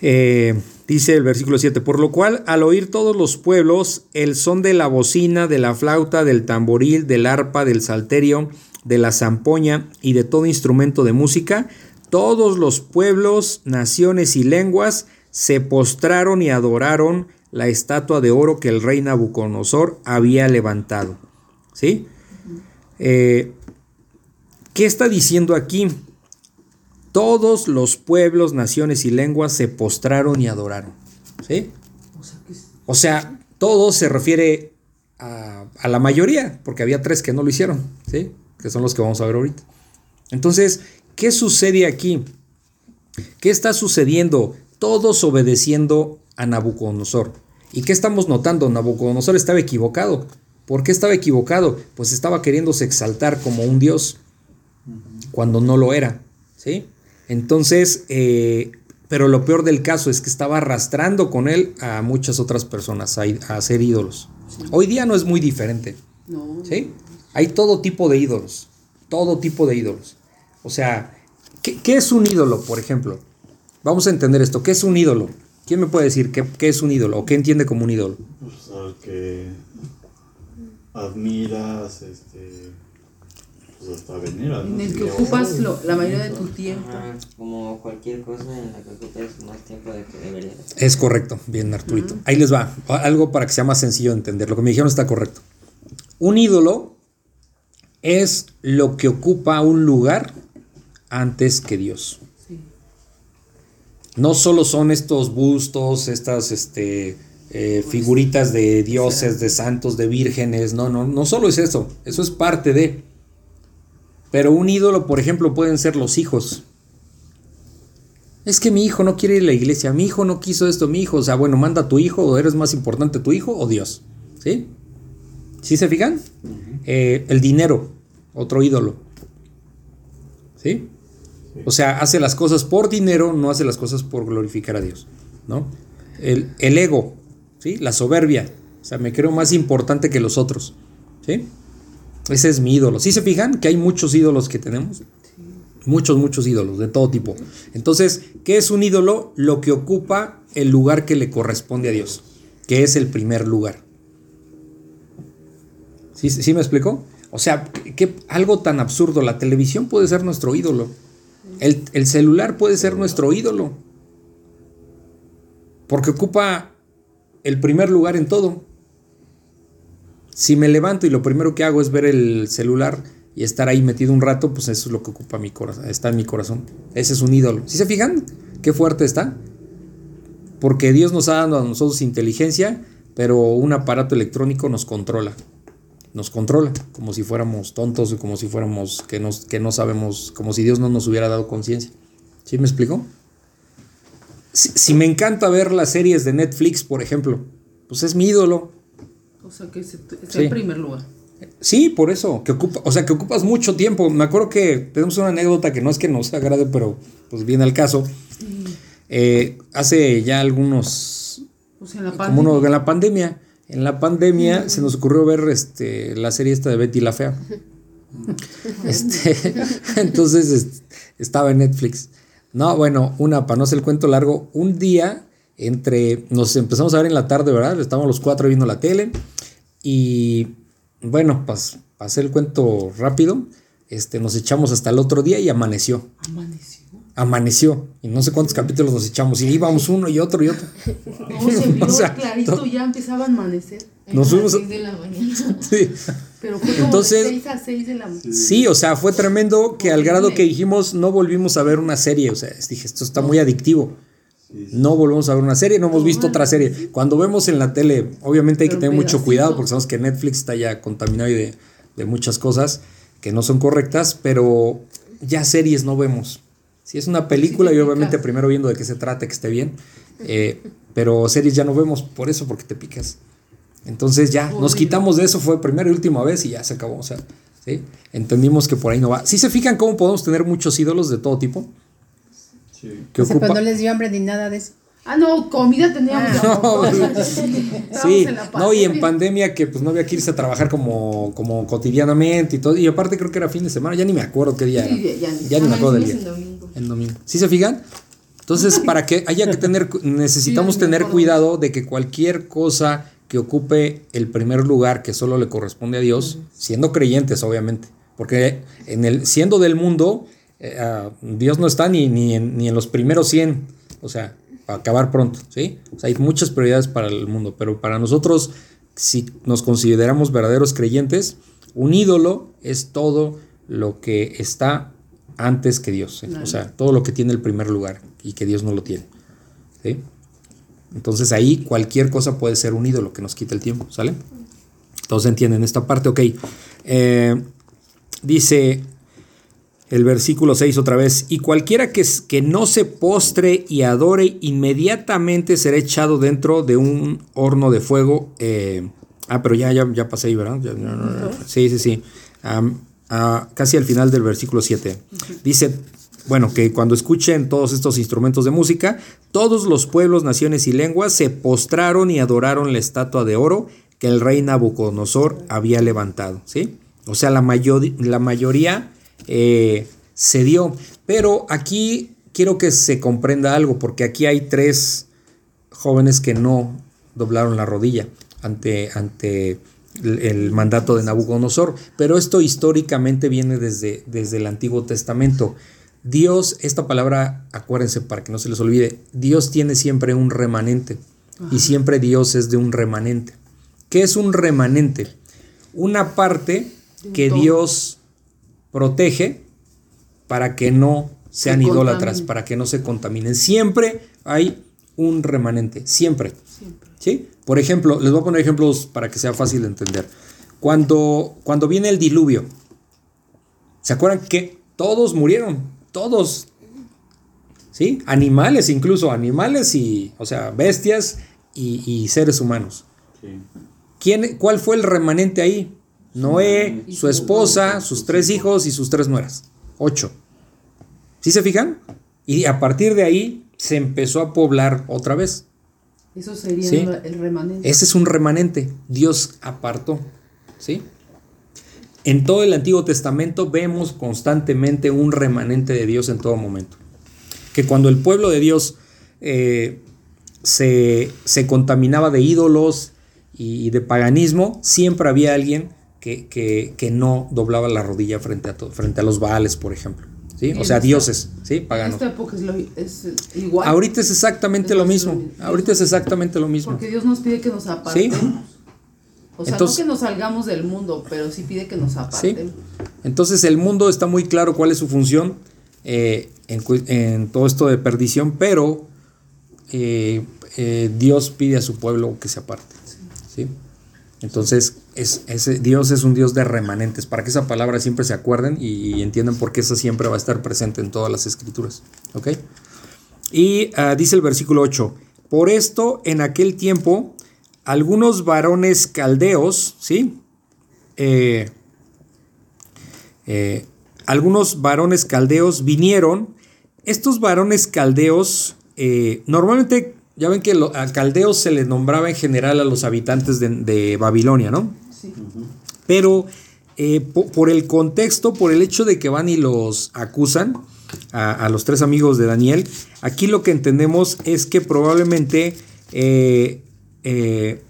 Eh, dice el versículo 7, por lo cual al oír todos los pueblos el son de la bocina, de la flauta, del tamboril, del arpa, del salterio, de la zampoña y de todo instrumento de música, todos los pueblos, naciones y lenguas se postraron y adoraron la estatua de oro que el rey Nabucodonosor había levantado. ¿Sí? Eh, ¿Qué está diciendo aquí? Todos los pueblos, naciones y lenguas se postraron y adoraron. ¿Sí? O sea, todo se refiere a, a la mayoría, porque había tres que no lo hicieron, ¿sí? Que son los que vamos a ver ahorita. Entonces, ¿qué sucede aquí? ¿Qué está sucediendo? Todos obedeciendo a Nabucodonosor. ¿Y qué estamos notando? Nabucodonosor estaba equivocado. ¿Por qué estaba equivocado? Pues estaba queriéndose exaltar como un dios cuando no lo era, ¿sí? Entonces, eh, pero lo peor del caso es que estaba arrastrando con él a muchas otras personas a, a ser ídolos. Hoy día no es muy diferente, No. ¿sí? Hay todo tipo de ídolos, todo tipo de ídolos. O sea, ¿qué, qué es un ídolo, por ejemplo? Vamos a entender esto, ¿qué es un ídolo? ¿Quién me puede decir qué, qué es un ídolo o qué entiende como un ídolo? Pues al que admiras, este, pues hasta veneras. ¿no? En el que Sí, ocupas lo- la mayoría de tu tiempo. Ajá, como cualquier cosa en la que ocupes más tiempo de que deberías. Es correcto, bien Arturito. Ahí les va, algo para que sea más sencillo de entender. Lo que me dijeron está correcto. Un ídolo es lo que ocupa un lugar antes que Dios. Sí. No solo son estos bustos, estas este, eh, figuritas de dioses, de santos, de vírgenes. No, no, no solo es eso. Eso es parte de. Pero un ídolo, por ejemplo, pueden ser los hijos. Es que mi hijo no quiere ir a la iglesia, mi hijo no quiso esto, mi hijo, o sea, bueno, manda a tu hijo, o eres más importante tu hijo o Dios. ¿Sí? ¿Sí se fijan? Eh, el dinero, otro ídolo. ¿Sí? O sea, hace las cosas por dinero, no hace las cosas por glorificar a Dios. ¿No? El, el ego, ¿sí? La soberbia. O sea, me creo más importante que los otros. ¿Sí? Ese es mi ídolo. ¿Sí se fijan que hay muchos ídolos que tenemos? Muchos, muchos ídolos de todo tipo. Entonces, ¿qué es un ídolo? Lo que ocupa el lugar que le corresponde a Dios, que es el primer lugar. ¿Sí, sí me explicó? O sea, que algo tan absurdo. La televisión puede ser nuestro ídolo. El, el celular puede ser nuestro ídolo. Porque ocupa el primer lugar en todo. Si me levanto y lo primero que hago es ver el celular y estar ahí metido un rato, pues eso es lo que ocupa mi corazón, está en mi corazón. Ese es un ídolo. ¿Sí se fijan? Qué fuerte está. Porque Dios nos ha dado a nosotros inteligencia, pero un aparato electrónico nos controla. Nos controla, como si fuéramos tontos como si fuéramos que, nos, que no sabemos, como si Dios no nos hubiera dado conciencia. ¿Sí me explico? Si, si me encanta ver las series de Netflix, por ejemplo, pues es mi ídolo. O sea, que es, es Sí. el primer lugar. Sí, por eso, que ocupa, o sea, que ocupas mucho tiempo. Me acuerdo que tenemos una anécdota que no es que nos agrade, pero pues viene al caso. Eh, hace ya algunos, sea, en la como pandemia. uno, en la pandemia, en la pandemia se nos ocurrió ver este, la serie esta de Betty la Fea. *laughs* Este, *laughs* entonces est- estaba en Netflix. No, bueno, una, para no hacer el cuento largo, un día entre, nos empezamos a ver en la tarde, ¿verdad? Estábamos los cuatro viendo la tele y bueno, pues para hacer el cuento rápido, este, nos echamos hasta el otro día y amaneció. Amaneció. Amaneció. Y no sé cuántos capítulos nos echamos. Y íbamos uno y otro y otro. No, se vio O sea, clarito, to- ya empezaba a amanecer. Nos a fuimos- las 6 de la mañana. *laughs* Sí. Pero fue como Entonces- de 6 a 6 de la mañana. Sí, o sea, fue tremendo que al grado que dijimos no volvimos a ver una serie. O sea, dije, esto está muy adictivo. No volvemos a ver una serie, no hemos visto otra serie. Cuando vemos en la tele, obviamente hay que tener mucho cuidado porque sabemos que Netflix está ya contaminado y de, de muchas cosas que no son correctas, pero ya series no vemos. Si es una película, Sí, y te obviamente primero viendo de qué se trata, que esté bien, eh, pero series ya no vemos, por eso, porque te picas. Entonces ya, nos quitamos de eso, fue primera y última vez y ya se acabó. O sea, ¿sí? entendimos que por ahí no va. Si se fijan cómo podemos tener muchos ídolos de todo tipo? Sí. Que O sea, pues no les dio hambre ni nada de eso. Ah, no, comida teníamos. No, *laughs* Estábamos Sí, no, y en pandemia. que pues no había que irse a trabajar como, como cotidianamente y todo. Y aparte creo que era fin de semana, ya ni me acuerdo qué día era. Ya- ni me Ah, acuerdo del día. el domingo. El domingo. ¿Sí se fijan? Entonces, *laughs* para que haya que tener, necesitamos Sí, tener cuidado de que cualquier cosa que ocupe el primer lugar que solo le corresponde a Dios, siendo creyentes, obviamente, porque en el, siendo del mundo, eh, Dios no está ni, ni, en, ni en los primeros 100, o sea, para acabar pronto, ¿sí? O sea, hay muchas prioridades para el mundo, pero para nosotros, si nos consideramos verdaderos creyentes, un ídolo es todo lo que está antes que Dios, ¿sí? o sea, todo lo que tiene el primer lugar y que Dios no lo tiene, ¿sí? Entonces ahí cualquier cosa puede ser un ídolo que nos quita el tiempo, ¿sale? Todos entienden esta parte, ok. Eh, dice el versículo 6 otra vez, y cualquiera que, que no se postre y adore inmediatamente será echado dentro de un horno de fuego. eh, ah, pero ya, ya, ya pasé ahí, ¿verdad? Ya- no, no, no. Sí, sí, sí. Casi al final del versículo 7. Dice, bueno, que cuando escuchen todos estos instrumentos de música, todos los pueblos, naciones y lenguas se postraron y adoraron la estatua de oro que el rey Nabucodonosor había levantado, ¿sí? O sea, la, mayor- la mayoría eh, cedió. Pero aquí quiero que se comprenda algo, porque aquí hay tres jóvenes que no doblaron la rodilla ante, ante el, el mandato de Nabucodonosor. Pero esto históricamente viene desde, desde el Antiguo Testamento. Dios, esta palabra, acuérdense para que no se les olvide, Dios tiene siempre un remanente y siempre Dios es de un remanente. ¿Qué es un remanente? Una parte que. Dios protege para que no sean Se idólatras, para que no se contaminen. Siempre hay un remanente, siempre. Siempre. ¿Sí? Por ejemplo, les voy a poner ejemplos para que sea fácil de entender. Cuando, cuando viene el diluvio, ¿se acuerdan que todos murieron? Todos. ¿Sí? Animales incluso, animales y, o sea, bestias y, y seres humanos. Sí. ¿Quién, ¿Cuál fue el remanente ahí? Noé, su esposa, sus tres hijos y sus tres nueras. Ocho. ¿Sí se fijan? Y a partir de ahí se empezó a poblar otra vez. Eso sería Sí. el remanente. Ese es un remanente. Dios apartó. ¿Sí? En todo el Antiguo Testamento vemos constantemente un remanente de Dios en todo momento. Que cuando el pueblo de Dios eh, se, se contaminaba de ídolos y de paganismo, siempre había alguien que, que- que no doblaba la rodilla frente a, to- frente a los Baales, por ejemplo. ¿sí? O en sea, esta- dioses, ¿sí? En paganos. esta época es, lo- es igual. Ahorita es exactamente Es lo mismo. mismo. Ahorita es exactamente lo mismo. Porque Dios nos pide que nos apartemos. O sea, Entonces- no que nos salgamos del mundo, pero sí pide que nos apartemos. Entonces el mundo está muy claro cuál es su función eh, en, en todo esto de perdición, pero eh, eh, Dios pide a su pueblo que se aparte. ¿sí? Entonces es, Dios es un Dios de remanentes, para que esa palabra siempre se acuerden y, entiendan por qué esa siempre va a estar presente en todas las escrituras. Y ah, dice el versículo 8, por esto en aquel tiempo algunos varones caldeos, ¿sí? Eh, eh, algunos varones caldeos vinieron. Estos varones caldeos, eh, normalmente, ya ven que lo- a caldeos se les nombraba en general a los habitantes de, de Babilonia, ¿no? Sí. Pero eh, po- por el contexto, por el hecho de que van y los acusan a, a los tres amigos de Daniel, aquí lo que entendemos es que probablemente eh, eh,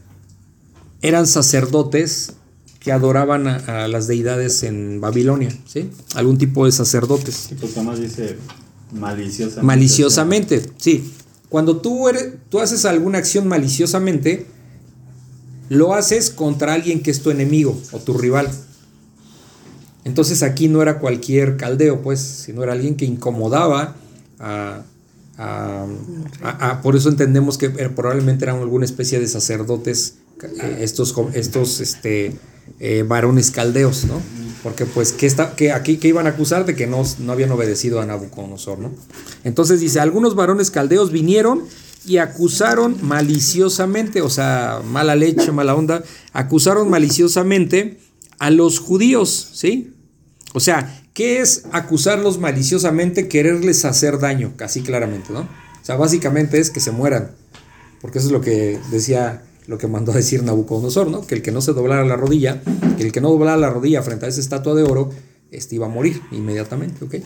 eran sacerdotes que adoraban a, a las deidades en Babilonia, ¿sí? Algún tipo de sacerdotes. Sí, además dice maliciosamente. Maliciosamente, sí. Cuando tú, eres, tú haces alguna acción maliciosamente, lo haces contra alguien que es tu enemigo o tu rival. Entonces aquí no era cualquier caldeo, pues, sino era alguien que incomodaba a... a- por eso entendemos que eh, probablemente eran alguna especie de sacerdotes, eh, estos, estos este, eh, varones caldeos, ¿no? Porque pues que, está, que aquí que iban a acusar de que no, no habían obedecido a Nabucodonosor, ¿no? Entonces dice, algunos varones caldeos vinieron y acusaron maliciosamente, o sea, mala leche, mala onda, acusaron maliciosamente a los judíos, ¿sí? O sea, ¿qué es acusarlos maliciosamente? Quererles hacer daño, casi claramente, ¿no? O sea, básicamente es que se mueran, porque eso es lo que decía, lo que mandó a decir Nabucodonosor, ¿no? Que el que no se doblara la rodilla, que el que no doblara la rodilla frente a esa estatua de oro, este iba a morir inmediatamente, ¿ok?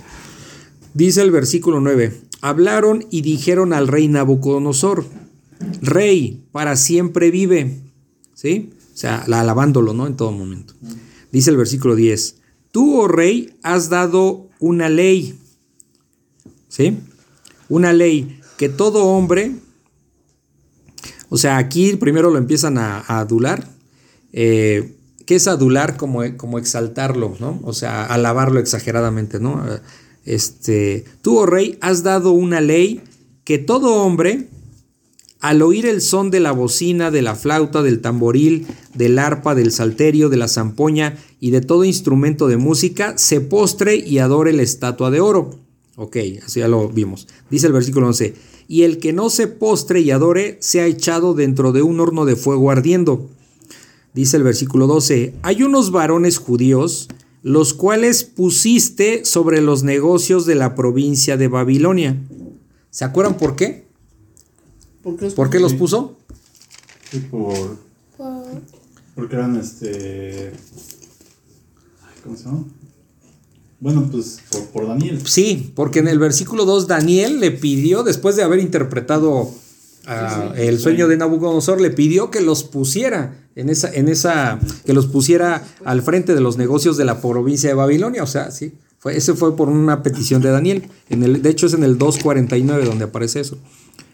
Dice el versículo 9, hablaron y dijeron al rey Nabucodonosor, rey, para siempre vive, ¿sí? O sea, la alabándolo, ¿no? En todo momento. Dice el versículo 10, tú, oh rey, has dado una ley, ¿sí? Una ley que todo hombre, o sea, aquí primero lo empiezan a, adular, eh, ¿qué es adular? Como, como exaltarlo, ¿no? O sea, alabarlo exageradamente, ¿no? Este, tú, oh rey, has dado una ley que todo hombre, al oír el son de la bocina, de la flauta, del tamboril, del arpa, del salterio, de la zampoña y de todo instrumento de música, se postre y adore la estatua de oro. Ok, así ya lo vimos. Dice el versículo 11, y el que no se postre y adore, sea echado dentro de un horno de fuego ardiendo. Dice el versículo 12, hay unos varones judíos, los cuales pusiste sobre los negocios de la provincia de Babilonia. ¿Se acuerdan por qué? ¿Por qué los ¿Por qué los puso? Sí, por, Por- porque eran este. ay, ¿Cómo se llama? Bueno, pues por, por Daniel. Sí, porque en el versículo 2 Daniel le pidió, después de haber interpretado ah, el sueño de Nabucodonosor, le pidió que los pusiera en esa, en esa, que los pusiera al frente de los negocios de la provincia de Babilonia. O sea, sí, fue, ese fue por una petición de Daniel. En el, de hecho, es en el 2.49 donde aparece eso.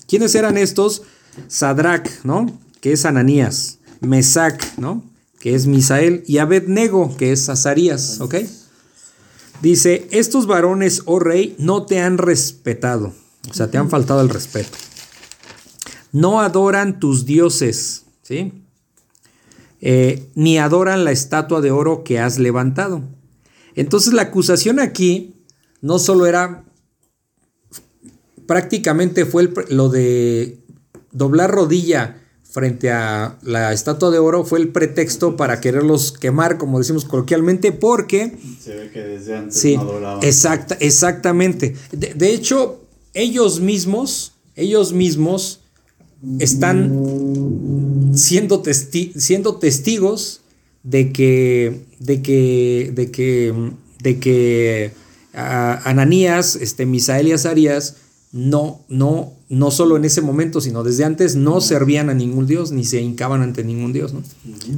¿Quiénes eran estos? Sadrach, ¿no? Que es Ananías. Mesac, ¿no? Que es Misael. Y Abednego, que es Azarías, ¿ok? Dice, estos varones, oh rey, no te han respetado. O sea, te han faltado el respeto. No adoran tus dioses, ¿sí? Eh, ni adoran la estatua de oro que has levantado. Entonces la acusación aquí no solo era, prácticamente fue el lo de doblar rodilla frente a la estatua de oro, fue el pretexto para quererlos quemar, como decimos coloquialmente, porque Se ve que desde antes Sí, no exacta, exactamente. De, de hecho, ellos mismos, ellos mismos están siendo, testi- siendo testigos de que, de que, de que, de que Ananías, este, Misael y Azarías no, no, no solo en ese momento, sino desde antes no servían a ningún dios ni se hincaban ante ningún dios, ¿no?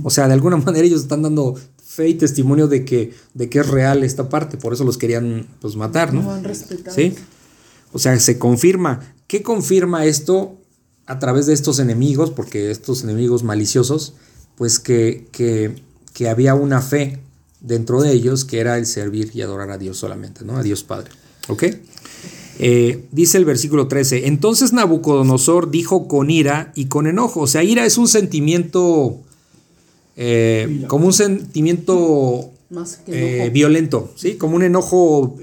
O sea, de alguna *laughs* manera ellos están dando fe y testimonio de que, de que es real esta parte, por eso los querían pues matar, no ¿no? han respetado? ¿Sí? O sea, se confirma. ¿Qué confirma esto a través de estos enemigos? Porque estos enemigos maliciosos, pues que, que, que había una fe dentro de ellos que era el servir y adorar a Dios solamente, ¿no? A Dios Padre. ¿Ok? Eh, dice el versículo 13, entonces Nabucodonosor dijo con ira y con enojo, o sea, ira es un sentimiento, eh, como un sentimiento Más que eh, violento, ¿sí? Como un enojo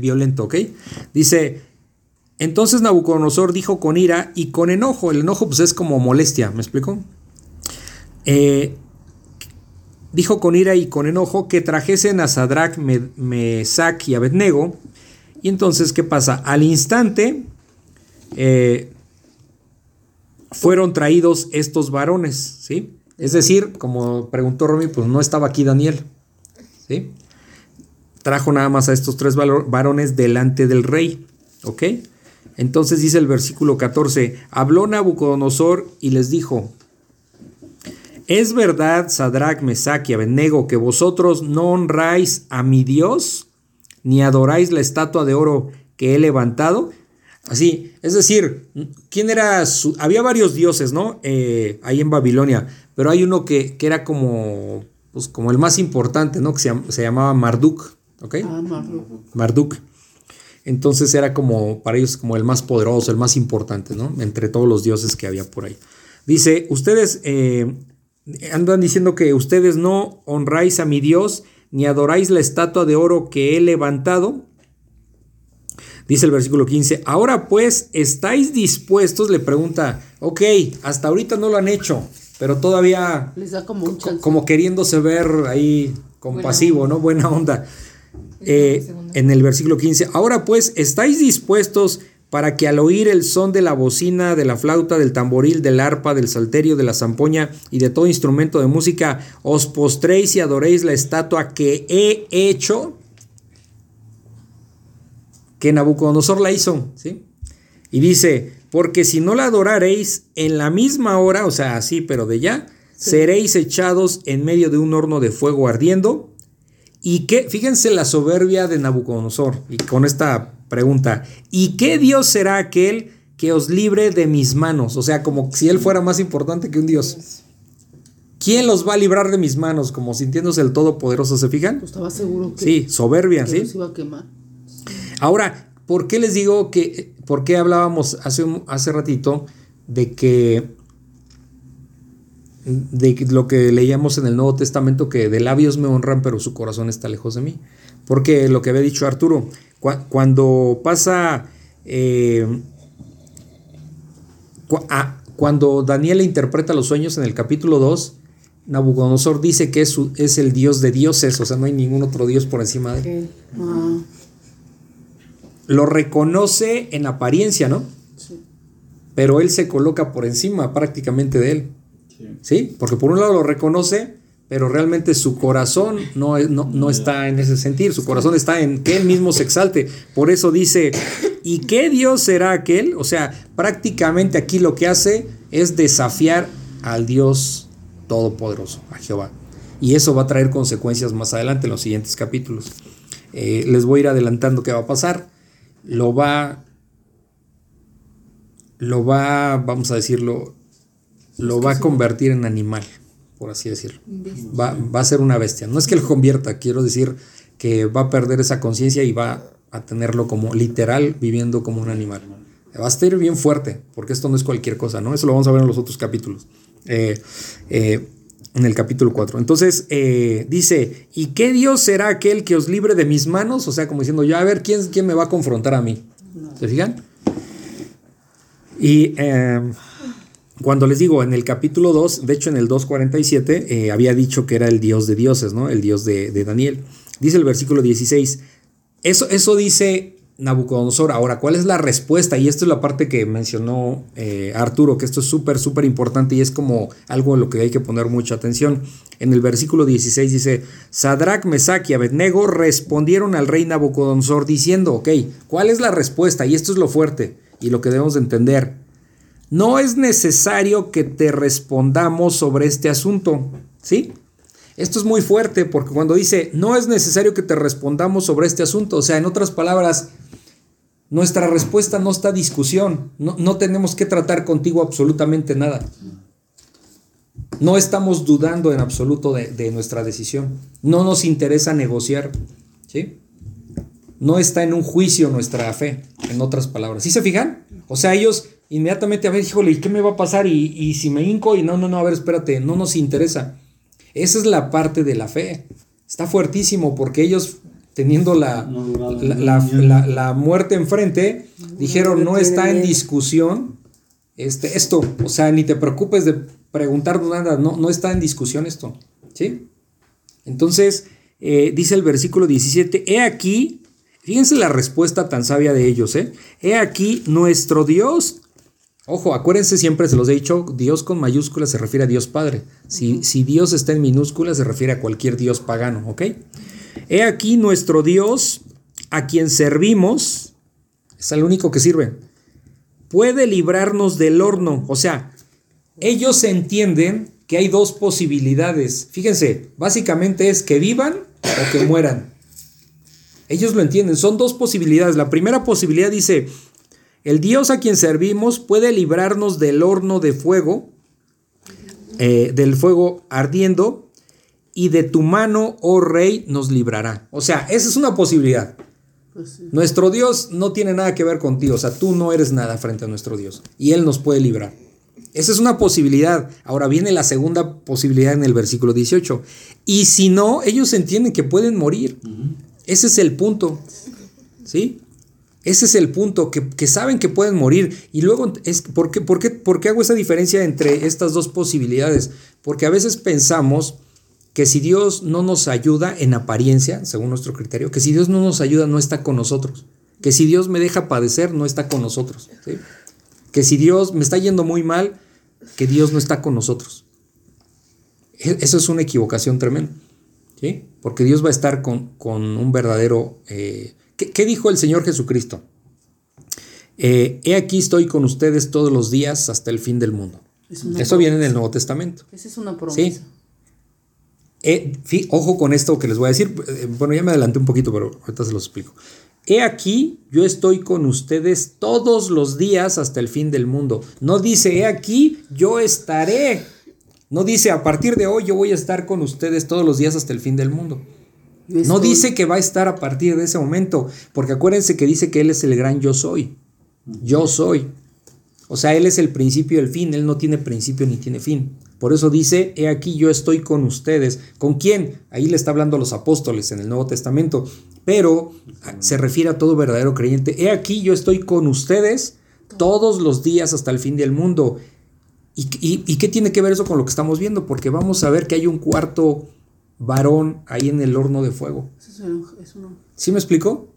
violento, ¿ok? Dice, entonces Nabucodonosor dijo con ira y con enojo, el enojo pues es como molestia, ¿me explico? Dijo con ira y con enojo que trajesen a Sadrach, Me- Mesach y Abednego, y entonces, ¿qué pasa? Al instante eh, fueron traídos estos varones, ¿sí? Es decir, como preguntó Romy, pues no estaba aquí Daniel, ¿sí? Trajo nada más a estos tres varones delante del rey, ¿ok? Entonces dice el versículo 14, habló Nabucodonosor y les dijo, ¿es verdad, Sadrach, Mesach y Abednego, que vosotros no honráis a mi Dios, ni adoráis la estatua de oro que he levantado? Así, es decir, ¿quién era su... Había varios dioses, ¿no? Eh, ahí en Babilonia, pero hay uno que, que era como, pues, como el más importante, ¿no? Que se, se llamaba Marduk, ¿ok? Ah, Marduk. Marduk. Entonces era como, para ellos, como el más poderoso, el más importante, ¿no? Entre todos los dioses que había por ahí. Dice, ustedes, eh, andan diciendo que ustedes no honráis a mi Dios ni adoráis la estatua de oro que he levantado. Dice el versículo 15, ahora pues estáis dispuestos, le pregunta, ok, hasta ahorita no lo han hecho, pero todavía Les da como un chance. como queriéndose ver ahí compasivo, ¿no? Buena onda. Eh, en el versículo 15, ahora pues, ¿estáis dispuestos para que al oír el son de la bocina, de la flauta, del tamboril, del arpa, del salterio, de la zampoña y de todo instrumento de música, os postréis y adoréis la estatua que he hecho? Que Nabucodonosor la hizo, ¿sí? Y dice, porque si no la adoraréis en la misma hora, o sea, así, pero de ya, seréis echados en medio de un horno de fuego ardiendo. Y que, fíjense la soberbia de Nabucodonosor, y con esta pregunta, ¿y qué Dios será aquel que os libre de mis manos? O sea, como si él fuera más importante que un Dios. ¿Quién los va a librar de mis manos? Como sintiéndose el Todopoderoso, ¿se fijan? Pues estaba seguro que, Sí, soberbia, que ¿sí? los iba a quemar. Ahora, ¿por qué les digo que, por qué hablábamos hace, hace ratito de que, de lo que leíamos en el Nuevo Testamento, que de labios me honran, pero su corazón está lejos de mí? Porque lo que había dicho Arturo, cua- cuando pasa, eh, ah, cuando Daniel interpreta los sueños en el capítulo 2, Nabucodonosor dice que es, su- es el Dios de dioses, o sea, no hay ningún otro Dios por encima de él lo reconoce en apariencia, ¿no? sí. Pero él se coloca por encima prácticamente de él, Sí. ¿sí? Porque por un lado lo reconoce, pero realmente su corazón no, es- no, no está en ese sentir, su corazón está en que él mismo se exalte. Por eso dice, ¿y qué Dios será aquel? O sea, prácticamente aquí lo que hace es desafiar al Dios Todopoderoso, a Jehová. Y eso va a traer consecuencias más adelante en los siguientes capítulos. Eh, les voy a ir adelantando qué va a pasar. Lo va lo va, vamos a decirlo, lo va a convertir en animal, por así decirlo. Va, va a ser una bestia. No es que lo convierta, quiero decir que va a perder esa conciencia y va a tenerlo como literal viviendo como un animal. Va a estar bien fuerte, porque esto no es cualquier cosa, ¿no? Eso lo vamos a ver en los otros capítulos. Eh, eh, en el capítulo 4. Entonces eh, dice, ¿y qué Dios será aquel que os libre de mis manos? O sea, como diciendo, yo a ver, ¿quién, quién me va a confrontar a mí? ¿Se fijan? Y eh, cuando les digo, en el capítulo 2, de hecho en el 2.47, eh, había dicho que era el Dios de dioses, ¿no? El Dios de, Daniel. Dice el versículo 16, eso, eso dice Nabucodonosor. Ahora, ¿cuál es la respuesta? Y esto es la parte que mencionó eh, Arturo, que esto es súper, súper importante y es como algo en lo que hay que poner mucha atención. En el versículo 16 dice, Sadrach, Mesach y Abednego respondieron al rey Nabucodonosor diciendo, ok, ¿cuál es la respuesta? Y esto es lo fuerte y lo que debemos de entender. No es necesario que te respondamos sobre este asunto, ¿sí? Esto es muy fuerte porque cuando dice, no es necesario que te respondamos sobre este asunto, o sea, en otras palabras, nuestra respuesta no está a discusión, no, no tenemos que tratar contigo absolutamente nada. No estamos dudando en absoluto de, de nuestra decisión, no nos interesa negociar, ¿sí? No está en un juicio nuestra fe, en otras palabras. ¿Sí se fijan? O sea, ellos inmediatamente, a ver, híjole, ¿y qué me va a pasar? Y, y si me hinco y no, no, no, a ver, espérate, no nos interesa. Esa es la parte de la fe. Está fuertísimo porque ellos, teniendo la, No la, la- muerte enfrente, dijeron, no está en discusión este, esto. O sea, ni te preocupes de preguntar nada, no, no está en discusión esto. ¿Sí? Entonces, eh, dice el versículo 17, he aquí, fíjense la respuesta tan sabia de ellos, ¿eh? He aquí nuestro Dios. Ojo, acuérdense siempre, se los he dicho, Dios con mayúsculas se refiere a Dios Padre. Si, si Dios está en minúsculas, se refiere a cualquier Dios pagano, ¿ok? He aquí nuestro Dios, a quien servimos, es el único que sirve, puede librarnos del horno. O sea, ellos entienden que hay dos posibilidades. Fíjense, básicamente es que vivan o que mueran. Ellos lo entienden, son dos posibilidades. La primera posibilidad dice, el Dios a quien servimos puede librarnos del horno de fuego, eh, del fuego ardiendo, y de tu mano, oh rey, nos librará. O sea, esa es una posibilidad. Pues sí. Nuestro Dios no tiene nada que ver contigo, o sea, tú no eres nada frente a nuestro Dios y Él nos puede librar. Esa es una posibilidad. Ahora viene la segunda posibilidad en el versículo 18. Y si no, ellos entienden que pueden morir. Ese es el punto. ¿Sí? Ese es el punto, que, que saben que pueden morir. Y luego, es, ¿por, qué, por, qué, ¿por qué hago esa diferencia entre estas dos posibilidades? Porque a veces pensamos que si Dios no nos ayuda en apariencia, según nuestro criterio, que si Dios no nos ayuda no está con nosotros, que si Dios me deja padecer no está con nosotros, que si Dios me está yendo muy mal, que Dios no está con nosotros. E, eso es una equivocación tremenda, ¿sí? porque Dios va a estar con, con un verdadero... Eh, ¿qué, ¿qué, dijo el Señor Jesucristo? Eh, He aquí estoy con ustedes todos los días hasta el fin del mundo. Eso promesa. viene en el Nuevo Testamento. Esa es una promesa. ¿Sí? Eh, ojo con esto que les voy a decir. Bueno, ya me adelanté un poquito, pero ahorita se los explico. He aquí, yo estoy con ustedes todos los días hasta el fin del mundo. No dice, he aquí, yo estaré. No dice, a partir de hoy yo voy a estar con ustedes todos los días hasta el fin del mundo. No dice que va a estar a partir de ese momento, porque acuérdense que dice que Él es el gran yo soy. Yo soy. O sea, Él es el principio y el fin. Él no tiene principio ni tiene fin. Por eso dice, he aquí yo estoy con ustedes. ¿Con quién? Ahí le está hablando a los apóstoles en el Nuevo Testamento. Pero se refiere a todo verdadero creyente. He aquí yo estoy con ustedes todos los días hasta el fin del mundo. ¿Y, y, y qué tiene que ver eso con lo que estamos viendo? Porque vamos a ver que hay un cuarto varón ahí en el horno de fuego. ¿Sí me explico?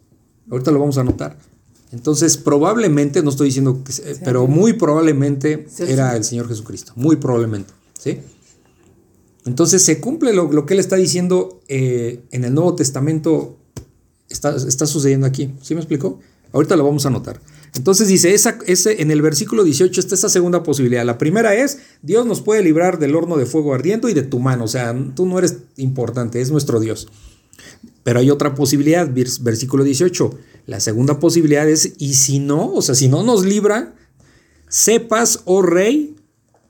Ahorita lo vamos a notar. Entonces, probablemente, no estoy diciendo que, pero muy probablemente era el Señor Jesucristo. Muy probablemente. ¿Sí? Entonces se cumple lo, lo que él está diciendo eh, en el Nuevo Testamento, está, está, sucediendo aquí. ¿Sí me explicó? Ahorita lo vamos a notar. Entonces dice, ese, en el versículo 18 está esa segunda posibilidad. La primera es, Dios nos puede librar del horno de fuego ardiendo y de tu mano. O sea, tú no eres importante, es nuestro Dios. Pero hay otra posibilidad, versículo 18. La segunda posibilidad es, y si no, o sea, si no nos libra, sepas, oh rey,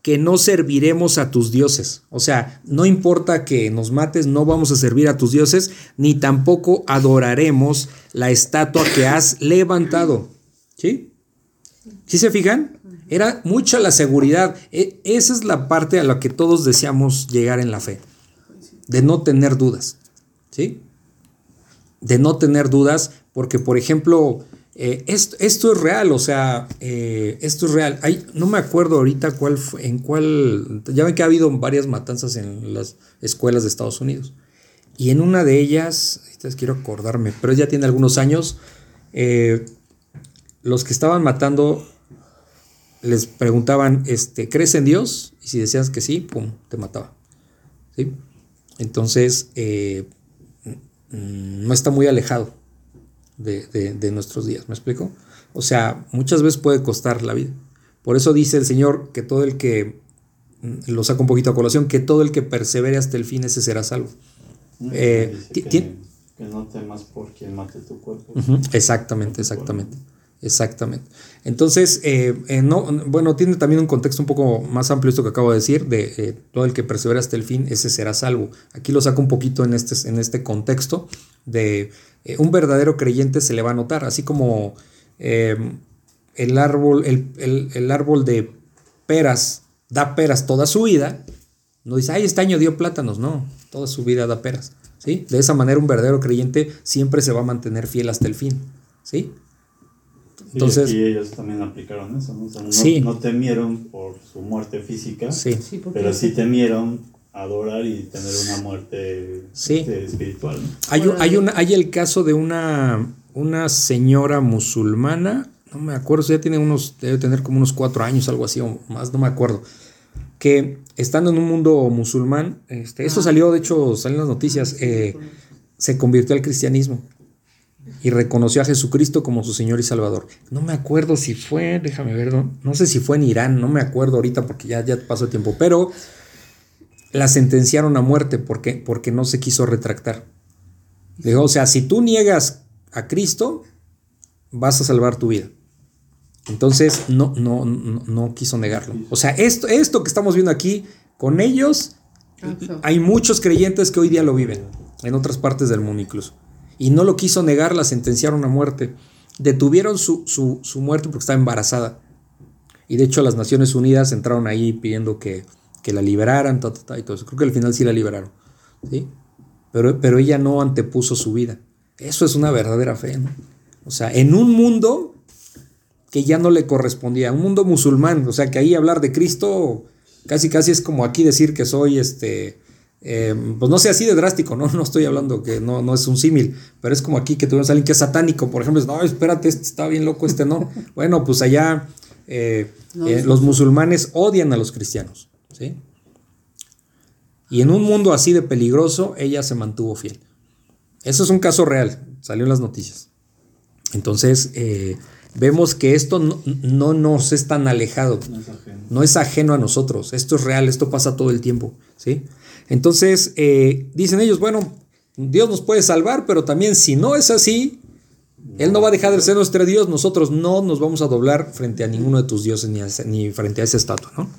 que no serviremos a tus dioses. O sea, no importa que nos mates, no vamos a servir a tus dioses, ni tampoco adoraremos la estatua que has levantado. ¿Sí? ¿Sí se fijan? Era mucha la seguridad. E esa es la parte a la que todos deseamos llegar en la fe. De no tener dudas. ¿Sí? De no tener dudas, porque por ejemplo, eh, esto, esto, es real, o sea, eh, esto es real. Hay, no me acuerdo ahorita cuál fue, en cuál. Ya ven que ha habido varias matanzas en las escuelas de Estados Unidos. Y en una de ellas, quiero acordarme, pero ya tiene algunos años, eh, los que estaban matando les preguntaban, este, ¿crees en Dios? Y si decías que sí, pum, te mataba. ¿Sí? Entonces, no está muy alejado de, de, nuestros días. ¿Me explico? O sea, muchas veces puede costar la vida. Por eso dice el Señor que todo el que, mm, lo saco un poquito a colación, que todo el que persevere hasta el fin, ese será salvo. Eh, que, que, no temas por quien mate tu cuerpo. Uh -huh. Exactamente, exactamente. Exactamente. Entonces, eh, eh, no, bueno, tiene también un contexto un poco más amplio esto que acabo de decir, de eh, todo el que persevera hasta el fin, ese será salvo. Aquí lo saco un poquito en este, en este contexto de un verdadero creyente se le va a notar, así como eh, el, árbol, el, el, el, árbol de peras da peras toda su vida, no dice, ay, este año dio plátanos, no, toda su vida da peras. ¿sí? De esa manera un verdadero creyente siempre se va a mantener fiel hasta el fin. ¿sí? Entonces, y ellos también aplicaron eso, ¿no? O sea, no, sí. no, temieron por su muerte física, sí. pero sí temieron adorar y tener una muerte sí. este, espiritual. ¿no? Hay, un, hay, una, hay el caso de una, una señora musulmana, no me acuerdo, ya tiene unos, debe tener como unos cuatro años, algo así, o más, no me acuerdo, que estando en un mundo musulmán, este, eso salió, de hecho, salen las noticias, eh, se convirtió al cristianismo y reconoció a Jesucristo como su Señor y Salvador. No me acuerdo si fue, déjame ver, no, no sé si fue en Irán, no me acuerdo ahorita porque ya, ya pasó el tiempo, pero la sentenciaron a muerte porque, porque no se quiso retractar. Dijo, o sea, si tú niegas a Cristo, vas a salvar tu vida. Entonces no, no, no, no quiso negarlo. O sea, esto, esto que estamos viendo aquí, con ellos, hay muchos creyentes que hoy día lo viven, en otras partes del mundo incluso. Y no lo quiso negar, la sentenciaron a muerte. Detuvieron su, su, su muerte porque estaba embarazada. Y de hecho las Naciones Unidas entraron ahí pidiendo que, que la liberaran, ta, ta, ta, y todo eso. Creo que al final sí la liberaron. ¿sí? Pero, pero ella no antepuso su vida. Eso es una verdadera fe. ¿no? O sea, en un mundo que ya no le correspondía, un mundo musulmán, o sea, que ahí hablar de Cristo casi casi es como aquí decir que soy este eh, pues no sé así de drástico, ¿no? *laughs* No estoy hablando que no, no es un símil, pero es como aquí que tuvimos a alguien que es satánico, por ejemplo, no, espérate, este está bien loco, este no. *laughs* Bueno, pues allá eh, eh, los musulmanes odian a los cristianos, ¿sí? Y en un mundo así de peligroso, ella se mantuvo fiel. Eso es un caso real, salió en las noticias. Entonces, vemos que esto no, no, nos es tan alejado, No es ajeno. no es ajeno a nosotros, esto es real, esto pasa todo el tiempo, ¿sí? Entonces, eh, dicen ellos, bueno, Dios nos puede salvar, pero también si no es así, Él no va a dejar de ser nuestro Dios, nosotros no nos vamos a doblar frente a ninguno de tus dioses ni, frente a esa estatua, ¿no?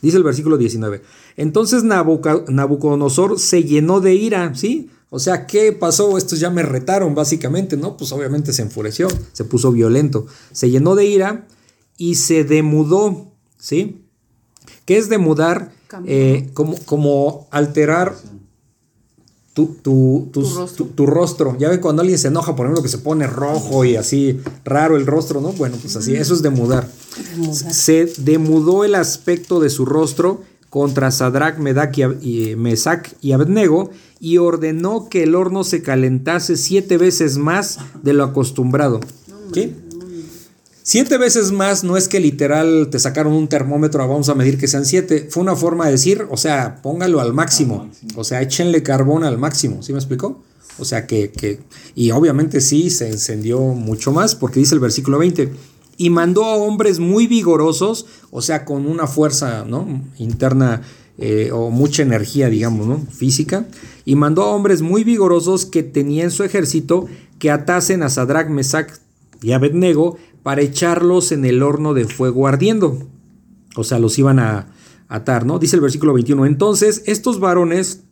Dice el versículo 19. Entonces Nabucodonosor se llenó de ira, ¿sí? O sea, ¿qué pasó? Estos ya me retaron, básicamente, ¿no? Pues obviamente se enfureció, se puso violento, se llenó de ira y se demudó, ¿sí? ¿Qué es demudar? Eh, como, como alterar tu, tu, tus- Tu rostro. tu- rostro. Ya ve cuando alguien se enoja, por ejemplo, que se pone rojo y así raro el rostro, ¿no? Bueno, pues así, eso es demudar. Se demudó el aspecto de su rostro contra Sadrach, Medak y, y Mesac y Abednego y ordenó que el horno se calentase siete veces más de lo acostumbrado. ¿Sí? Siete veces más no es que literal te sacaron un termómetro, vamos a medir que sean siete. Fue una forma de decir, o sea, póngalo al máximo. Al máximo. O sea, échenle carbón al máximo. ¿Sí me explicó? O sea, que, que. Y obviamente sí se encendió mucho más, porque dice el versículo 20. Y mandó a hombres muy vigorosos, o sea, con una fuerza ¿no? interna eh, o mucha energía, digamos, ¿no? física. Y mandó a hombres muy vigorosos que tenían en su ejército que atasen a Sadrach, Mesach y Abednego para echarlos en el horno de fuego ardiendo. O sea, los iban a atar, ¿no? Dice el versículo 21. Entonces, estos varones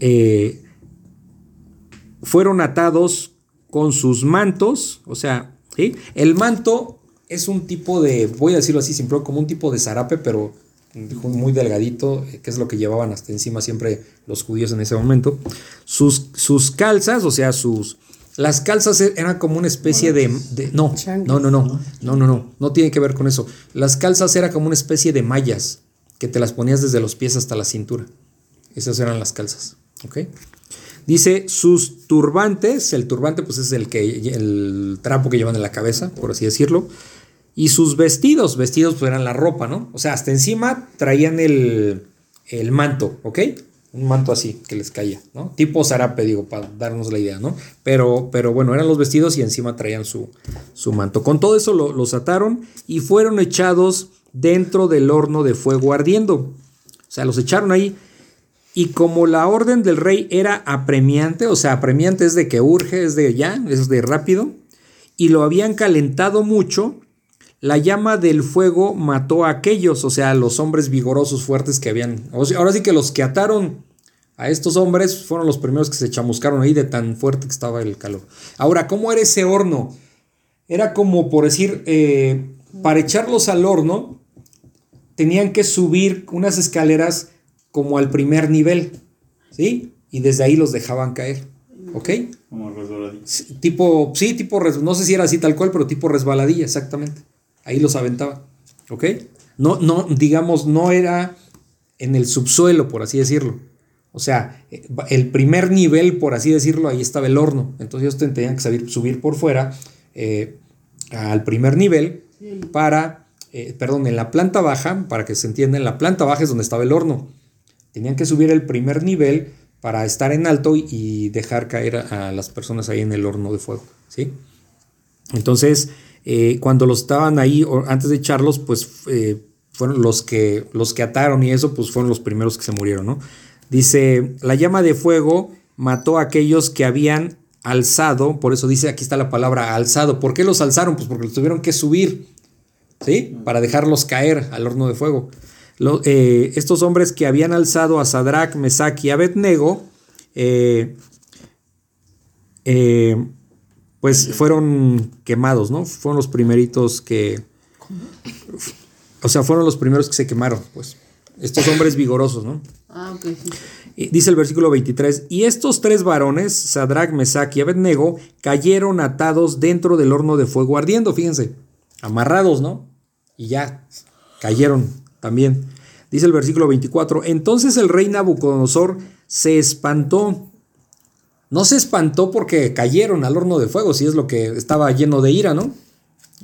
eh, fueron atados con sus mantos, o sea, ¿sí? El manto es un tipo de, voy a decirlo así, simple, como un tipo de zarape, pero muy delgadito, eh, que es lo que llevaban hasta encima siempre los judíos en ese momento. Sus, sus calzas, o sea, sus... Las calzas e- eran como una especie de, de- no, no, no, no, no, no, no, no tiene que ver con eso. Las calzas era como una especie de mallas que te las ponías desde los pies hasta la cintura. Esas eran las calzas, ¿ok? Dice sus turbantes, el turbante pues es el que el trapo que llevan en la cabeza, por así decirlo, y sus vestidos, vestidos pues eran la ropa, ¿no? O sea, hasta encima traían el, el manto, ¿ok? Un manto así que les caía, ¿no? Tipo zarape, digo, para darnos la idea, ¿no? Pero, pero bueno, eran los vestidos y encima traían su, su manto. Con todo eso lo- los ataron y fueron echados dentro del horno de fuego ardiendo. O sea, los echaron ahí. Y como la orden del rey era apremiante, o sea, apremiante es de que urge, es de ya, es de rápido, y lo habían calentado mucho, la llama del fuego mató a aquellos, o sea, a los hombres vigorosos, fuertes que habían. ahora sí que los que ataron a estos hombres fueron los primeros que se chamuscaron ahí de tan fuerte que estaba el calor. Ahora, ¿cómo era ese horno? Era como por decir, eh, para echarlos al horno, tenían que subir unas escaleras como al primer nivel, ¿sí? Y desde ahí los dejaban caer, ¿ok? Como resbaladito. Sí, Tipo, sí, tipo, no sé si era así tal cual, pero tipo resbaladilla, exactamente. Ahí los aventaba, ¿ok? No, no, digamos, no era en el subsuelo, por así decirlo. O sea, eh, el primer nivel, por así decirlo, ahí estaba el horno. Entonces ellos ten- tenían que saber subir por fuera eh, al primer nivel para, eh, perdón, en la planta baja, para que se entienda, en la planta baja es donde estaba el horno. Tenían que subir el primer nivel para estar en alto y, y dejar caer a, a las personas ahí en el horno de fuego, ¿sí? Entonces, eh, cuando los estaban ahí, o antes de echarlos, pues eh, fueron los que, los que ataron y eso, pues fueron los primeros que se murieron, ¿no? Dice, la llama de fuego mató a aquellos que habían alzado, por eso dice, aquí está la palabra alzado. ¿Por qué los alzaron? Pues porque los tuvieron que subir, ¿sí? Para dejarlos caer al horno de fuego. Eh, estos hombres que habían alzado a Sadrach, Mesach y Abednego, eh, eh, pues fueron quemados, ¿no? Fueron los primeritos que, O sea, fueron los primeros que se quemaron, pues. Estos hombres vigorosos, ¿no? Ah, ok, sí. Y dice el versículo 23, y estos tres varones, Sadrach, Mesach y Abednego, cayeron atados dentro del horno de fuego ardiendo, fíjense, amarrados, ¿no? Y ya, cayeron también. Dice el versículo 24, entonces el rey Nabucodonosor se espantó. No se espantó porque cayeron al horno de fuego, si es lo que estaba lleno de ira, ¿no?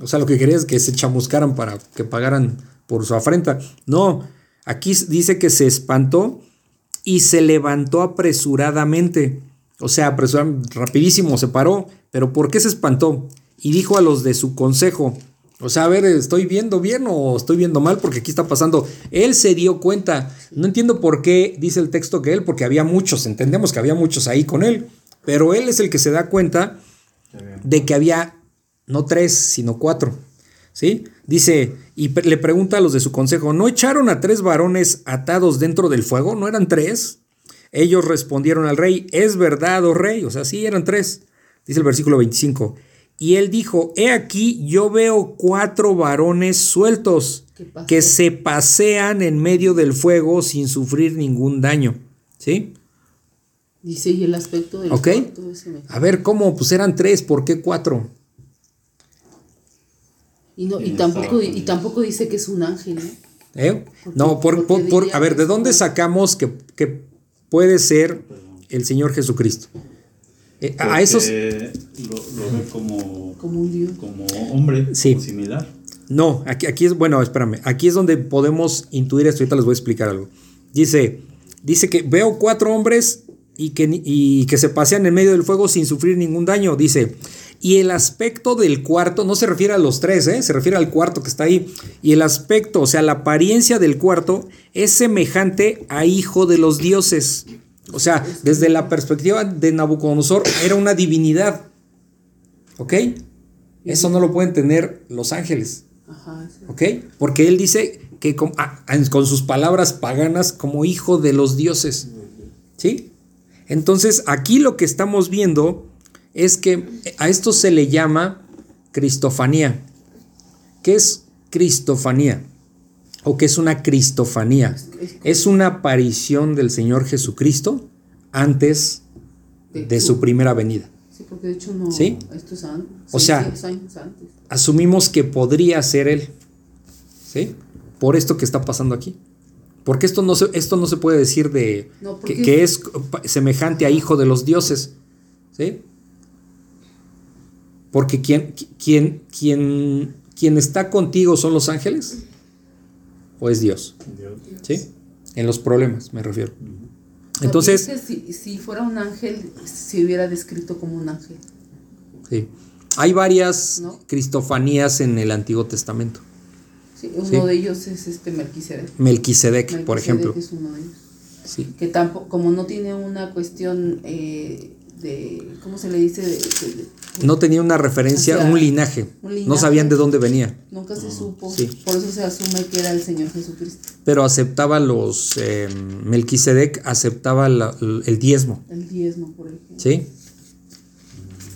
O sea, lo que quería es que se chamuscaran para que pagaran por su afrenta. No, aquí dice que se espantó y se levantó apresuradamente. O sea, apresuradamente, rapidísimo, se paró. Pero ¿por qué se espantó? Y dijo a los de su consejo, o sea, a ver, ¿estoy viendo bien o estoy viendo mal? Porque aquí está pasando. Él se dio cuenta. No entiendo por qué dice el texto que él, porque había muchos, entendemos que había muchos ahí con él. Pero él es el que se da cuenta de que había no tres, sino cuatro. ¿Sí? Dice, y le pregunta a los de su consejo, ¿no echaron a tres varones atados dentro del fuego? ¿No eran tres? Ellos respondieron al rey, es verdad, oh rey, o sea, sí eran tres. Dice el versículo 25. Y él dijo, he aquí yo veo cuatro varones sueltos que se pasean en medio del fuego sin sufrir ningún daño. ¿Sí? Dice, y el aspecto del cuarto A ver, ¿cómo? Pues eran tres, ¿por qué cuatro? Y, no, y, tampoco, y tampoco dice que es un ángel, ¿no? ¿Eh? ¿Por No, qué- por, por a ver, ¿de dónde sacamos que, que puede ser el Señor Jesucristo? Eh, a esos, Lo, lo ve como, Como un dios. como hombre, Sí. como similar. No, aquí, aquí es, bueno, espérame, aquí es donde podemos intuir esto, ahorita les voy a explicar algo. Dice, dice que veo cuatro hombres y que, y que se pasean en medio del fuego sin sufrir ningún daño. Dice, y el aspecto del cuarto, no se refiere a los tres, ¿eh? se refiere al cuarto que está ahí. Y el aspecto, o sea, la apariencia del cuarto es semejante a hijo de los dioses. O sea, desde la perspectiva de Nabucodonosor, era una divinidad. ¿Ok? Eso no lo pueden tener los ángeles. ¿Ok? Porque él dice que con, ah, con sus palabras paganas como hijo de los dioses. ¿Sí? Entonces aquí lo que estamos viendo es que a esto se le llama cristofanía. ¿Qué es cristofanía? ¿O qué es una cristofanía? Es una aparición del Señor Jesucristo antes de su primera venida. Sí, porque de hecho no. ¿Sí? Esto es an- O sea- 600 años antes. asumimos que podría ser él. ¿Sí? Por esto que está pasando aquí. Porque esto no se, esto no se puede decir de No, que, que es semejante a hijo de los dioses. ¿Sí? Porque quien, quien, quien, quien está contigo son los ángeles o es Dios. Dios. ¿Sí? En los problemas, me refiero. Entonces, si, si fuera un ángel, se hubiera descrito como un ángel. sí. hay varias ¿No? cristofanías en el Antiguo Testamento. Sí, uno Sí. de ellos es este Melquisedec. Melquisedec, por ejemplo. es uno de ellos. Sí. Que tampoco, como no tiene una cuestión eh, de, ¿cómo se le dice? De- de- de- No tenía una referencia, O sea, un, linaje. un No sabían de dónde venía, nunca se supo. Sí. Por eso se asume que era el Señor Jesucristo, pero aceptaba los. eh, Melquisedec aceptaba la- el diezmo, el diezmo, por ejemplo. ¿sí?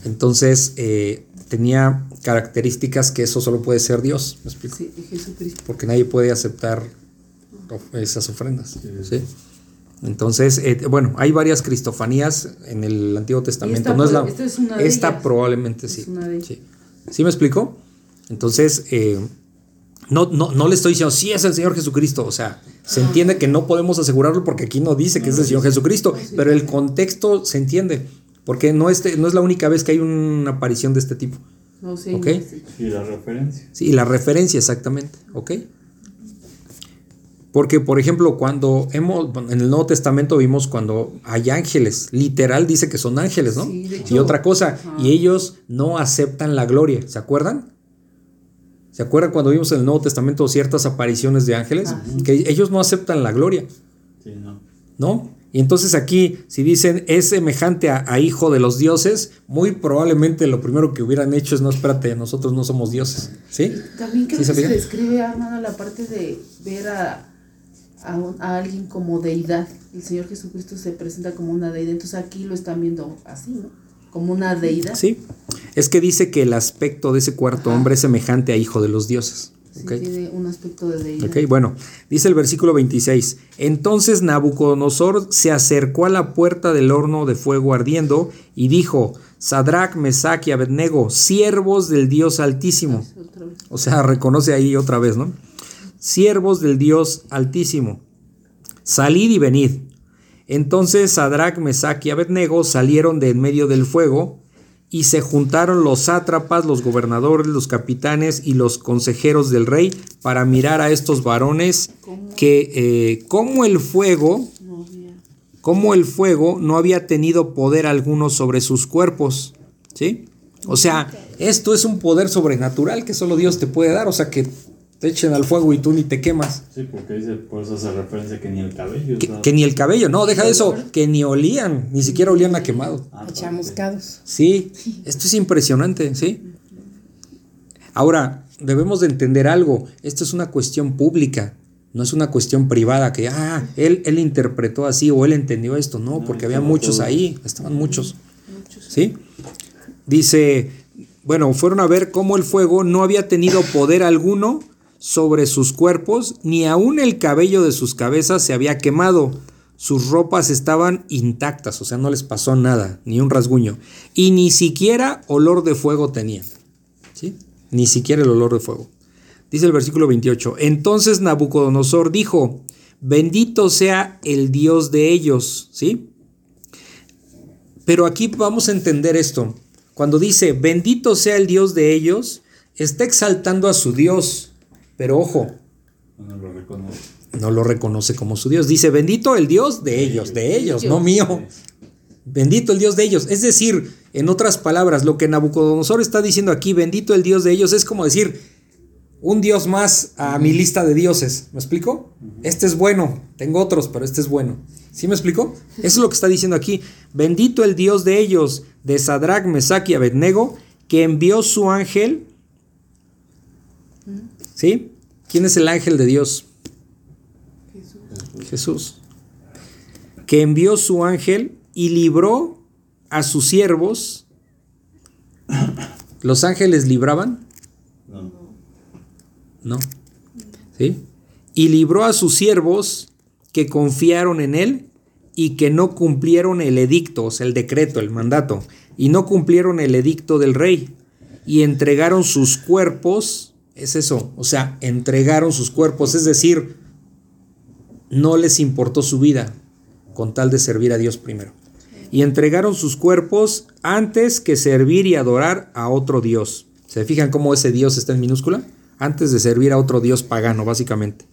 Entonces eh, tenía características que eso solo puede ser Dios, ¿me explico? Sí, Jesucristo. Porque nadie puede aceptar esas ofrendas, ¿sí? Entonces, eh, bueno, hay varias cristofanías en el Antiguo Testamento. esta no es la, esta es una de esta ellas. probablemente Es sí. una de ellas. sí. ¿Sí me explico? Entonces, eh, no, no, no le estoy diciendo, sí es el Señor Jesucristo. O sea, se entiende que no podemos asegurarlo porque aquí no dice que es el Señor Jesucristo, pero el contexto se entiende. Porque no, este, no es la única vez que hay una aparición de este tipo. No sé. Ok. Y la referencia. Sí, y la referencia exactamente, ¿ok? Porque, por ejemplo, cuando hemos, en el Nuevo Testamento vimos cuando hay ángeles, literal dice que son ángeles, ¿no? Sí, de y otra cosa, ajá. y ellos no aceptan la gloria, ¿se acuerdan? ¿Se acuerdan cuando vimos en el Nuevo Testamento ciertas apariciones de ángeles? Ah, Que ellos no aceptan la gloria, Sí, no. ¿no? Y entonces aquí, si dicen es semejante a, a hijo de los dioses, muy probablemente lo primero que hubieran hecho es no, espérate, nosotros no somos dioses, ¿sí? También creo ¿Sí que se describe, hermano, la parte de ver a, a, un- a alguien como deidad. El Señor Jesucristo se presenta como una deidad. Entonces aquí lo están viendo así, ¿no? Como una deidad. Sí, es que dice que el aspecto de ese cuarto Ajá. hombre es semejante a hijo de los dioses. Sí, Ok. tiene un aspecto de deidad. Ok, bueno, dice el versículo 26. Entonces Nabucodonosor se acercó a la puerta del horno de fuego ardiendo y dijo, Sadrach, Mesach y Abednego, siervos del Dios Altísimo. O sea, reconoce ahí otra vez, ¿no? Siervos del Dios Altísimo, salid y venid. Entonces Sadrach, Mesach y Abednego salieron de en medio del fuego y se juntaron los sátrapas, los gobernadores, los capitanes y los consejeros del rey para mirar a estos varones que eh, como el fuego, como el fuego no había tenido poder alguno sobre sus cuerpos, ¿sí? O sea, esto es un poder sobrenatural que solo Dios te puede dar, o sea, que te echen al fuego y tú ni te quemas. Sí, porque dice, por eso hace referencia que ni el cabello. Que, ni el cabello, no, deja de eso, que ni olían, ni siquiera olían a quemado. Ah, A chamuscados. Sí, esto es impresionante, ¿sí? Ahora, debemos de entender algo, esto es una cuestión pública, no es una cuestión privada que, ah, él, él interpretó así o él entendió esto, no, No, porque había muchos todo. ahí, estaban muchos, ¿sí? Dice, bueno, fueron a ver cómo el fuego no había tenido poder alguno sobre sus cuerpos, ni aun el cabello de sus cabezas se había quemado. Sus ropas estaban intactas, o sea, no les pasó nada, ni un rasguño. Y ni siquiera olor de fuego tenían. ¿Sí? Ni siquiera el olor de fuego. Dice el versículo 28. Entonces Nabucodonosor dijo, bendito sea el Dios de ellos. ¿Sí? Pero aquí vamos a entender esto. Cuando dice, bendito sea el Dios de ellos, está exaltando a su Dios. Pero ojo, No lo reconoce. no lo reconoce como su Dios. Dice, bendito el Dios de ellos, de ellos, no mío. Bendito el Dios de ellos. Es decir, en otras palabras, lo que Nabucodonosor está diciendo aquí, bendito el Dios de ellos, es como decir, un Dios más a mi lista de dioses. ¿Me explico? Este es bueno, tengo otros, pero este es bueno. ¿Sí me explico? Eso es lo que está diciendo aquí. Bendito el Dios de ellos, de Sadrach, Mesach y Abednego, que envió su ángel. ¿Sí? ¿Quién es el ángel de Dios? Jesús. Que envió su ángel y libró a sus siervos. ¿Los ángeles libraban? No. No. ¿Sí? Y libró a sus siervos que confiaron en él y que no cumplieron el edicto, o sea, el decreto, el mandato, y no cumplieron el edicto del rey, y entregaron sus cuerpos, es eso, o sea, entregaron sus cuerpos, es decir, no les importó su vida con tal de servir a Dios primero. Y entregaron sus cuerpos antes que servir y adorar a otro Dios. ¿Se fijan cómo ese Dios está en minúscula? Antes de servir a otro Dios pagano, básicamente.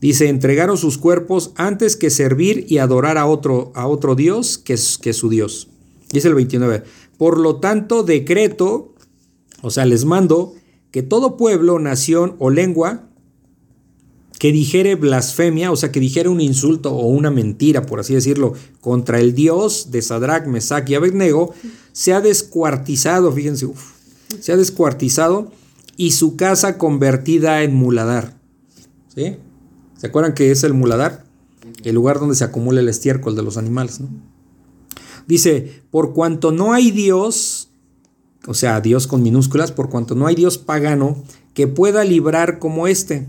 Dice, entregaron sus cuerpos antes que servir y adorar a otro, a otro Dios que, que su Dios. Dice el 29. Por lo tanto, decreto, o sea, les mando que todo pueblo, nación o lengua que dijere blasfemia, o sea, que dijere un insulto o una mentira, por así decirlo, contra el Dios de Sadrach, Mesach y Abednego, sea descuartizado, fíjense, uf, sea descuartizado y su casa convertida en muladar. ¿Sí? ¿Se acuerdan que es el muladar? El lugar donde se acumula el estiércol de los animales, ¿no? Dice, por cuanto no hay Dios, o sea, Dios con minúsculas, por cuanto no hay Dios pagano que pueda librar como este.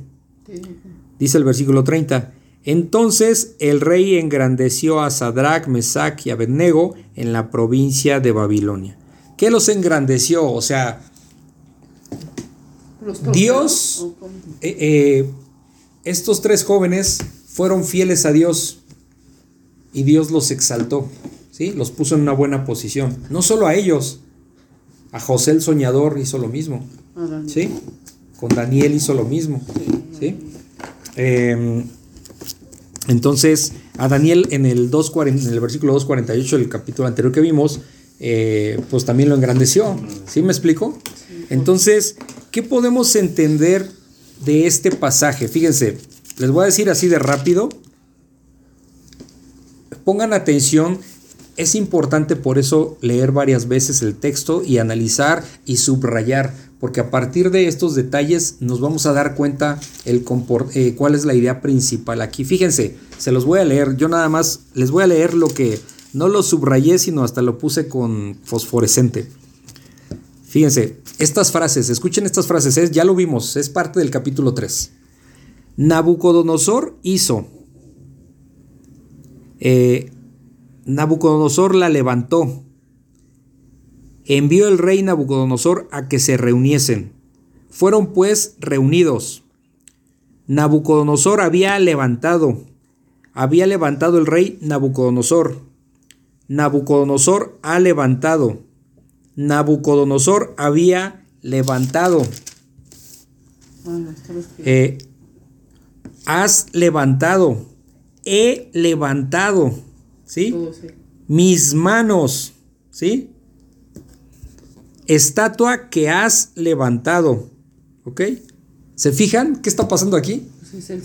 Dice el versículo 30. Entonces el rey engrandeció a Sadrach, Mesach y Abednego en la provincia de Babilonia. ¿Qué los engrandeció? O sea, Dios- eh, eh, estos tres jóvenes fueron fieles a Dios y Dios los exaltó, ¿sí? Los puso en una buena posición. No solo a ellos, a José el soñador hizo lo mismo, Adán. ¿sí? Con Daniel hizo lo mismo, ¿sí? Eh, entonces, a Daniel en el, 2.40 en el versículo 2.48 del capítulo anterior que vimos, eh, pues también lo engrandeció. ¿Sí me explico? Entonces, ¿qué podemos entender de este pasaje? Fíjense, les voy a decir así de rápido. Pongan atención, es importante por eso leer varias veces el texto y analizar y subrayar, porque a partir de estos detalles nos vamos a dar cuenta el eh, cuál es la idea principal aquí. Fíjense, se los voy a leer, yo nada más les voy a leer lo que no lo subrayé, sino hasta lo puse con fosforescente. Fíjense, estas frases, escuchen estas frases, es- ya lo vimos, es parte del capítulo 3. Nabucodonosor hizo. eh, Nabucodonosor la levantó. Envió el rey Nabucodonosor a que se reuniesen. Fueron pues reunidos. Nabucodonosor había levantado. Había levantado el rey Nabucodonosor. Nabucodonosor ha levantado. Nabucodonosor había levantado. Eh, has levantado. He levantado. ¿Sí? Todo, sí. Mis manos. ¿Sí? Estatua que has levantado. ¿Ok? ¿Se fijan qué está pasando aquí? Es el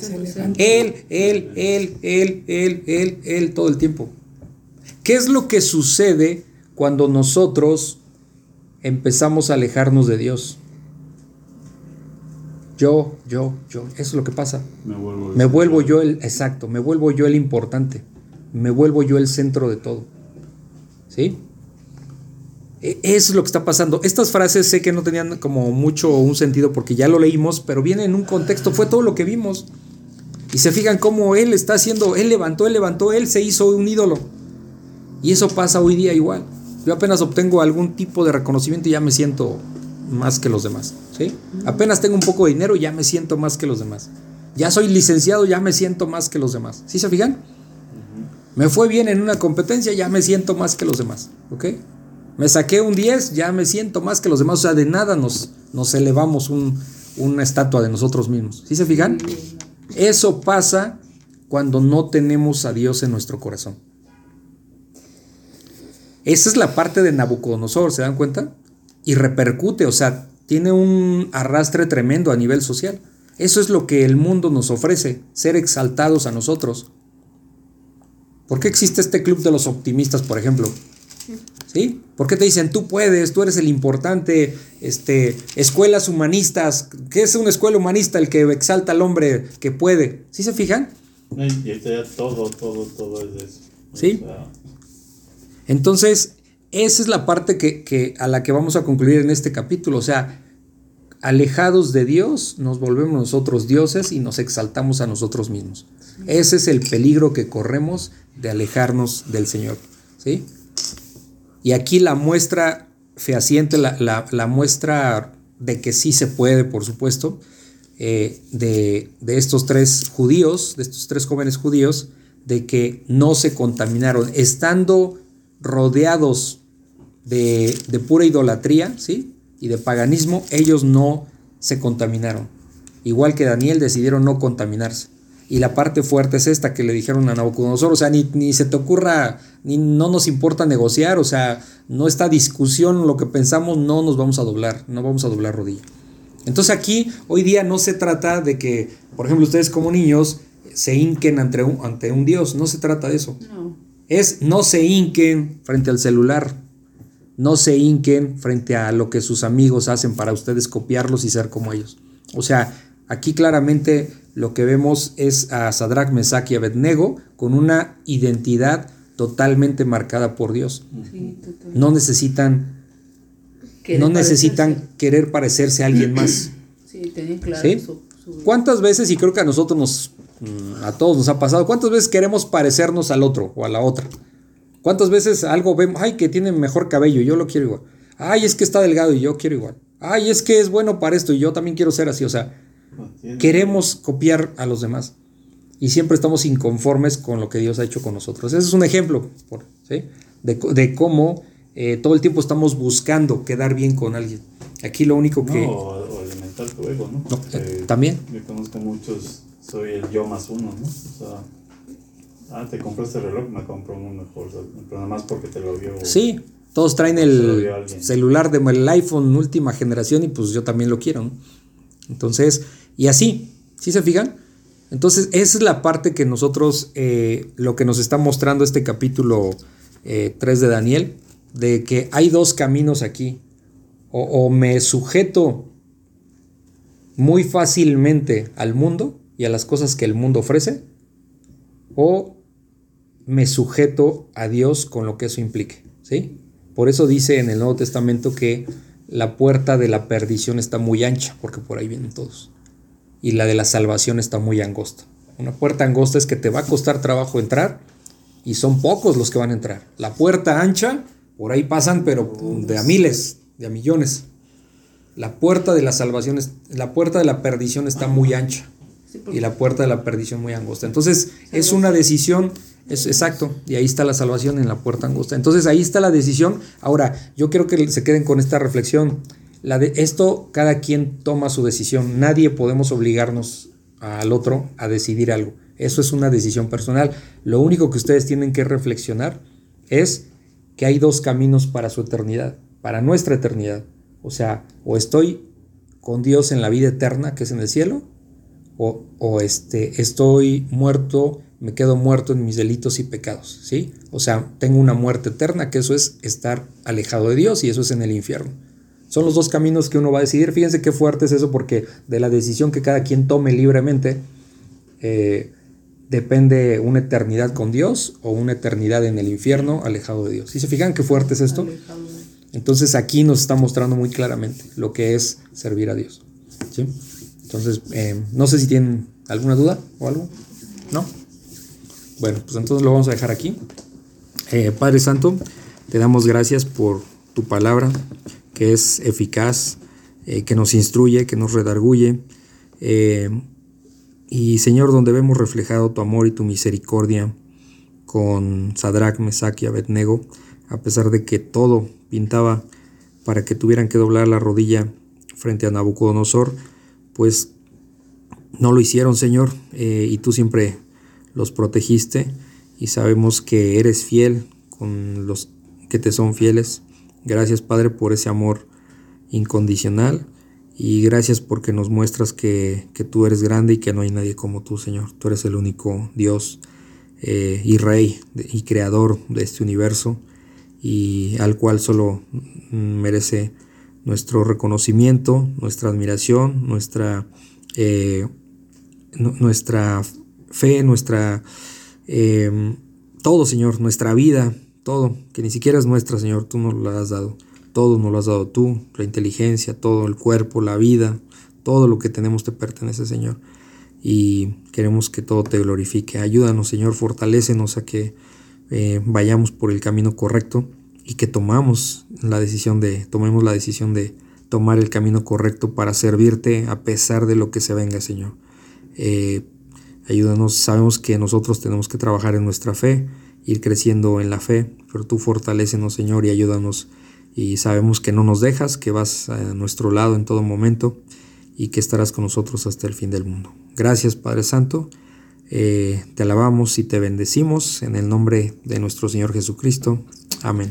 él, él, él, él, él, él, todo el tiempo. ¿Qué es lo que sucede cuando nosotros empezamos a alejarnos de Dios? Yo, yo, yo, eso es lo que pasa. Me vuelvo, Me vuelvo yo el, exacto, me vuelvo yo el importante, me vuelvo yo el centro de todo. ¿Sí? Eso es lo que está pasando. Estas frases sé que no tenían como mucho un sentido porque ya lo leímos, pero viene en un contexto, fue todo lo que vimos. Y se fijan cómo él está haciendo, él levantó, él levantó, él se hizo un ídolo. Y eso pasa hoy día igual. Yo apenas obtengo algún tipo de reconocimiento y ya me siento más que los demás. ¿sí? Apenas tengo un poco de dinero y ya me siento más que los demás. Ya soy licenciado, ya me siento más que los demás. ¿Sí se fijan? Me fue bien en una competencia, ya me siento más que los demás. ¿Ok? Me saqué un 10, ya me siento más que los demás. O sea, de nada nos, nos elevamos un- una estatua de nosotros mismos. ¿Sí se fijan? Eso pasa cuando no tenemos a Dios en nuestro corazón. Esa es la parte de Nabucodonosor, ¿se dan cuenta? Y repercute, o sea, tiene un arrastre tremendo a nivel social. Eso es lo que el mundo nos ofrece, ser exaltados a nosotros. ¿Por qué existe este club de los optimistas, por ejemplo? ¿Sí? ¿Por qué te dicen tú puedes, tú eres el importante, este, escuelas humanistas? ¿Qué es una escuela humanista? El que exalta al hombre que puede. ¿Sí se fijan? Y ya todo, todo, todo es eso. Sí. O sea, Entonces, esa es la parte que, que- a la que vamos a concluir en este capítulo. O sea, alejados de Dios, nos volvemos nosotros dioses y nos exaltamos a nosotros mismos. Ese es el peligro que corremos de alejarnos del Señor. ¿Sí? Y aquí la muestra fehaciente, la, muestra de que sí se puede, por supuesto, eh, de, de estos tres judíos, de estos tres jóvenes judíos, de que no se contaminaron, estando rodeados de, de pura idolatría, ¿sí? Y de paganismo, ellos no se contaminaron. Igual que Daniel decidieron no contaminarse. Y la parte fuerte es esta que le dijeron a Nabucodonosor, o sea, ni, ni se te ocurra, ni no nos importa negociar, o sea, no está discusión, lo que pensamos, no nos vamos a doblar, no vamos a doblar rodilla. Entonces aquí, hoy día no se trata de que, por ejemplo, ustedes como niños se hinquen ante un, ante un Dios, no se trata de eso. No. Es no se hinquen frente al celular, no se hinquen frente a lo que sus amigos hacen para ustedes copiarlos y ser como ellos. O sea, aquí claramente lo que vemos es a Sadrach, Mesach y Abednego con una identidad totalmente marcada por Dios. Sí. No necesitan, Quiere no necesitan parecerse. querer parecerse a alguien más. Sí, tenían claro ¿Sí? su, su- ¿Cuántas veces, y creo que a nosotros nos, mm, a todos nos ha pasado, cuántas veces queremos parecernos al otro o a la otra? ¿Cuántas veces algo vemos, ay, que tiene mejor cabello, yo lo quiero igual? Ay, es que está delgado y yo quiero igual. Ay, es que es bueno para esto y yo también quiero ser así. O sea, queremos copiar a los demás. Y siempre estamos inconformes con lo que Dios ha hecho con nosotros. Ese es un ejemplo de, de cómo eh, todo el tiempo estamos buscando quedar bien con alguien. Aquí lo único que... No, o, o alimentar tu ego, ¿no? Eh, también. Yo conozco muchos, soy el yo más uno, ¿no? O sea, ah, te compraste el reloj, me compro uno mejor, pero nada más porque te lo vio. Sí, todos traen el celular de el iPhone última generación y pues yo también lo quiero. ¿no? Entonces, y así, ¿sí se fijan? Entonces, esa es la parte que nosotros, eh, lo que nos está mostrando este capítulo eh, 3 de Daniel, de que hay dos caminos aquí. O, o me sujeto muy fácilmente al mundo y a las cosas que el mundo ofrece, o me sujeto a Dios con lo que eso implique, ¿sí? Por eso dice en el Nuevo Testamento que la puerta de la perdición está muy ancha, porque por ahí vienen todos. Y la de la salvación está muy angosta. Una puerta angosta es que te va a costar trabajo entrar y son pocos los que van a entrar. La puerta ancha, por ahí pasan, pero de a miles, de a millones. La puerta de la salvación, es, la puerta de la perdición está muy ancha y la puerta de la perdición muy angosta. Entonces es una decisión, es exacto, y ahí está la salvación en la puerta angosta. Entonces ahí está la decisión. Ahora, yo quiero que se queden con esta reflexión. La de esto cada quien toma su decisión. Nadie podemos obligarnos al otro a decidir algo. Eso es una decisión personal. Lo único que ustedes tienen que reflexionar es que hay dos caminos para su eternidad, para nuestra eternidad. O sea, o estoy con Dios en la vida eterna, que es en el cielo, o, este, estoy muerto, me quedo muerto en mis delitos y pecados, ¿sí? O sea, tengo una muerte eterna, que eso es estar alejado de Dios y eso es en el infierno. Son los dos caminos que uno va a decidir. Fíjense qué fuerte es eso porque de la decisión que cada quien tome libremente eh, depende una eternidad con Dios o una eternidad en el infierno alejado de Dios. ¿Sí se fijan qué fuerte es esto? Entonces aquí nos está mostrando muy claramente lo que es servir a Dios. ¿sí? Entonces, eh, no sé si tienen alguna duda o algo. ¿No? Bueno, pues entonces lo vamos a dejar aquí. Eh, Padre Santo, te damos gracias por tu palabra, que es eficaz, eh, que nos instruye, que nos redarguye. y Señor, donde vemos reflejado tu amor y tu misericordia con Sadrach, Mesach y Abednego, a pesar de que todo pintaba para que tuvieran que doblar la rodilla frente a Nabucodonosor, pues no lo hicieron, Señor, eh, y tú siempre los protegiste y sabemos que eres fiel con los que te son fieles. Gracias, Padre, por ese amor incondicional y gracias porque nos muestras que, tú eres grande y que no hay nadie como tú, Señor. Tú eres el único Dios eh, y Rey y Creador de este universo y al cual solo merece nuestro reconocimiento, nuestra admiración, nuestra, eh, nuestra fe, nuestra... Em, todo, Señor, nuestra vida, todo, que ni siquiera es nuestra, Señor, tú nos lo has dado. Todo nos lo has dado tú, la inteligencia, todo el cuerpo, la vida, todo lo que tenemos te pertenece, Señor. Y queremos que todo te glorifique. Ayúdanos, Señor, fortalécenos a que eh, vayamos por el camino correcto y que tomamos la decisión de, tomemos la decisión de tomar el camino correcto para servirte a pesar de lo que se venga, Señor. Eh, ayúdanos, sabemos que nosotros tenemos que trabajar en nuestra fe, ir creciendo en la fe, pero tú fortalécenos, Señor, y ayúdanos. Y sabemos que no nos dejas, que vas a nuestro lado en todo momento y que estarás con nosotros hasta el fin del mundo. Gracias, Padre Santo. Eh, te alabamos y te bendecimos en el nombre de nuestro Señor Jesucristo. Amén.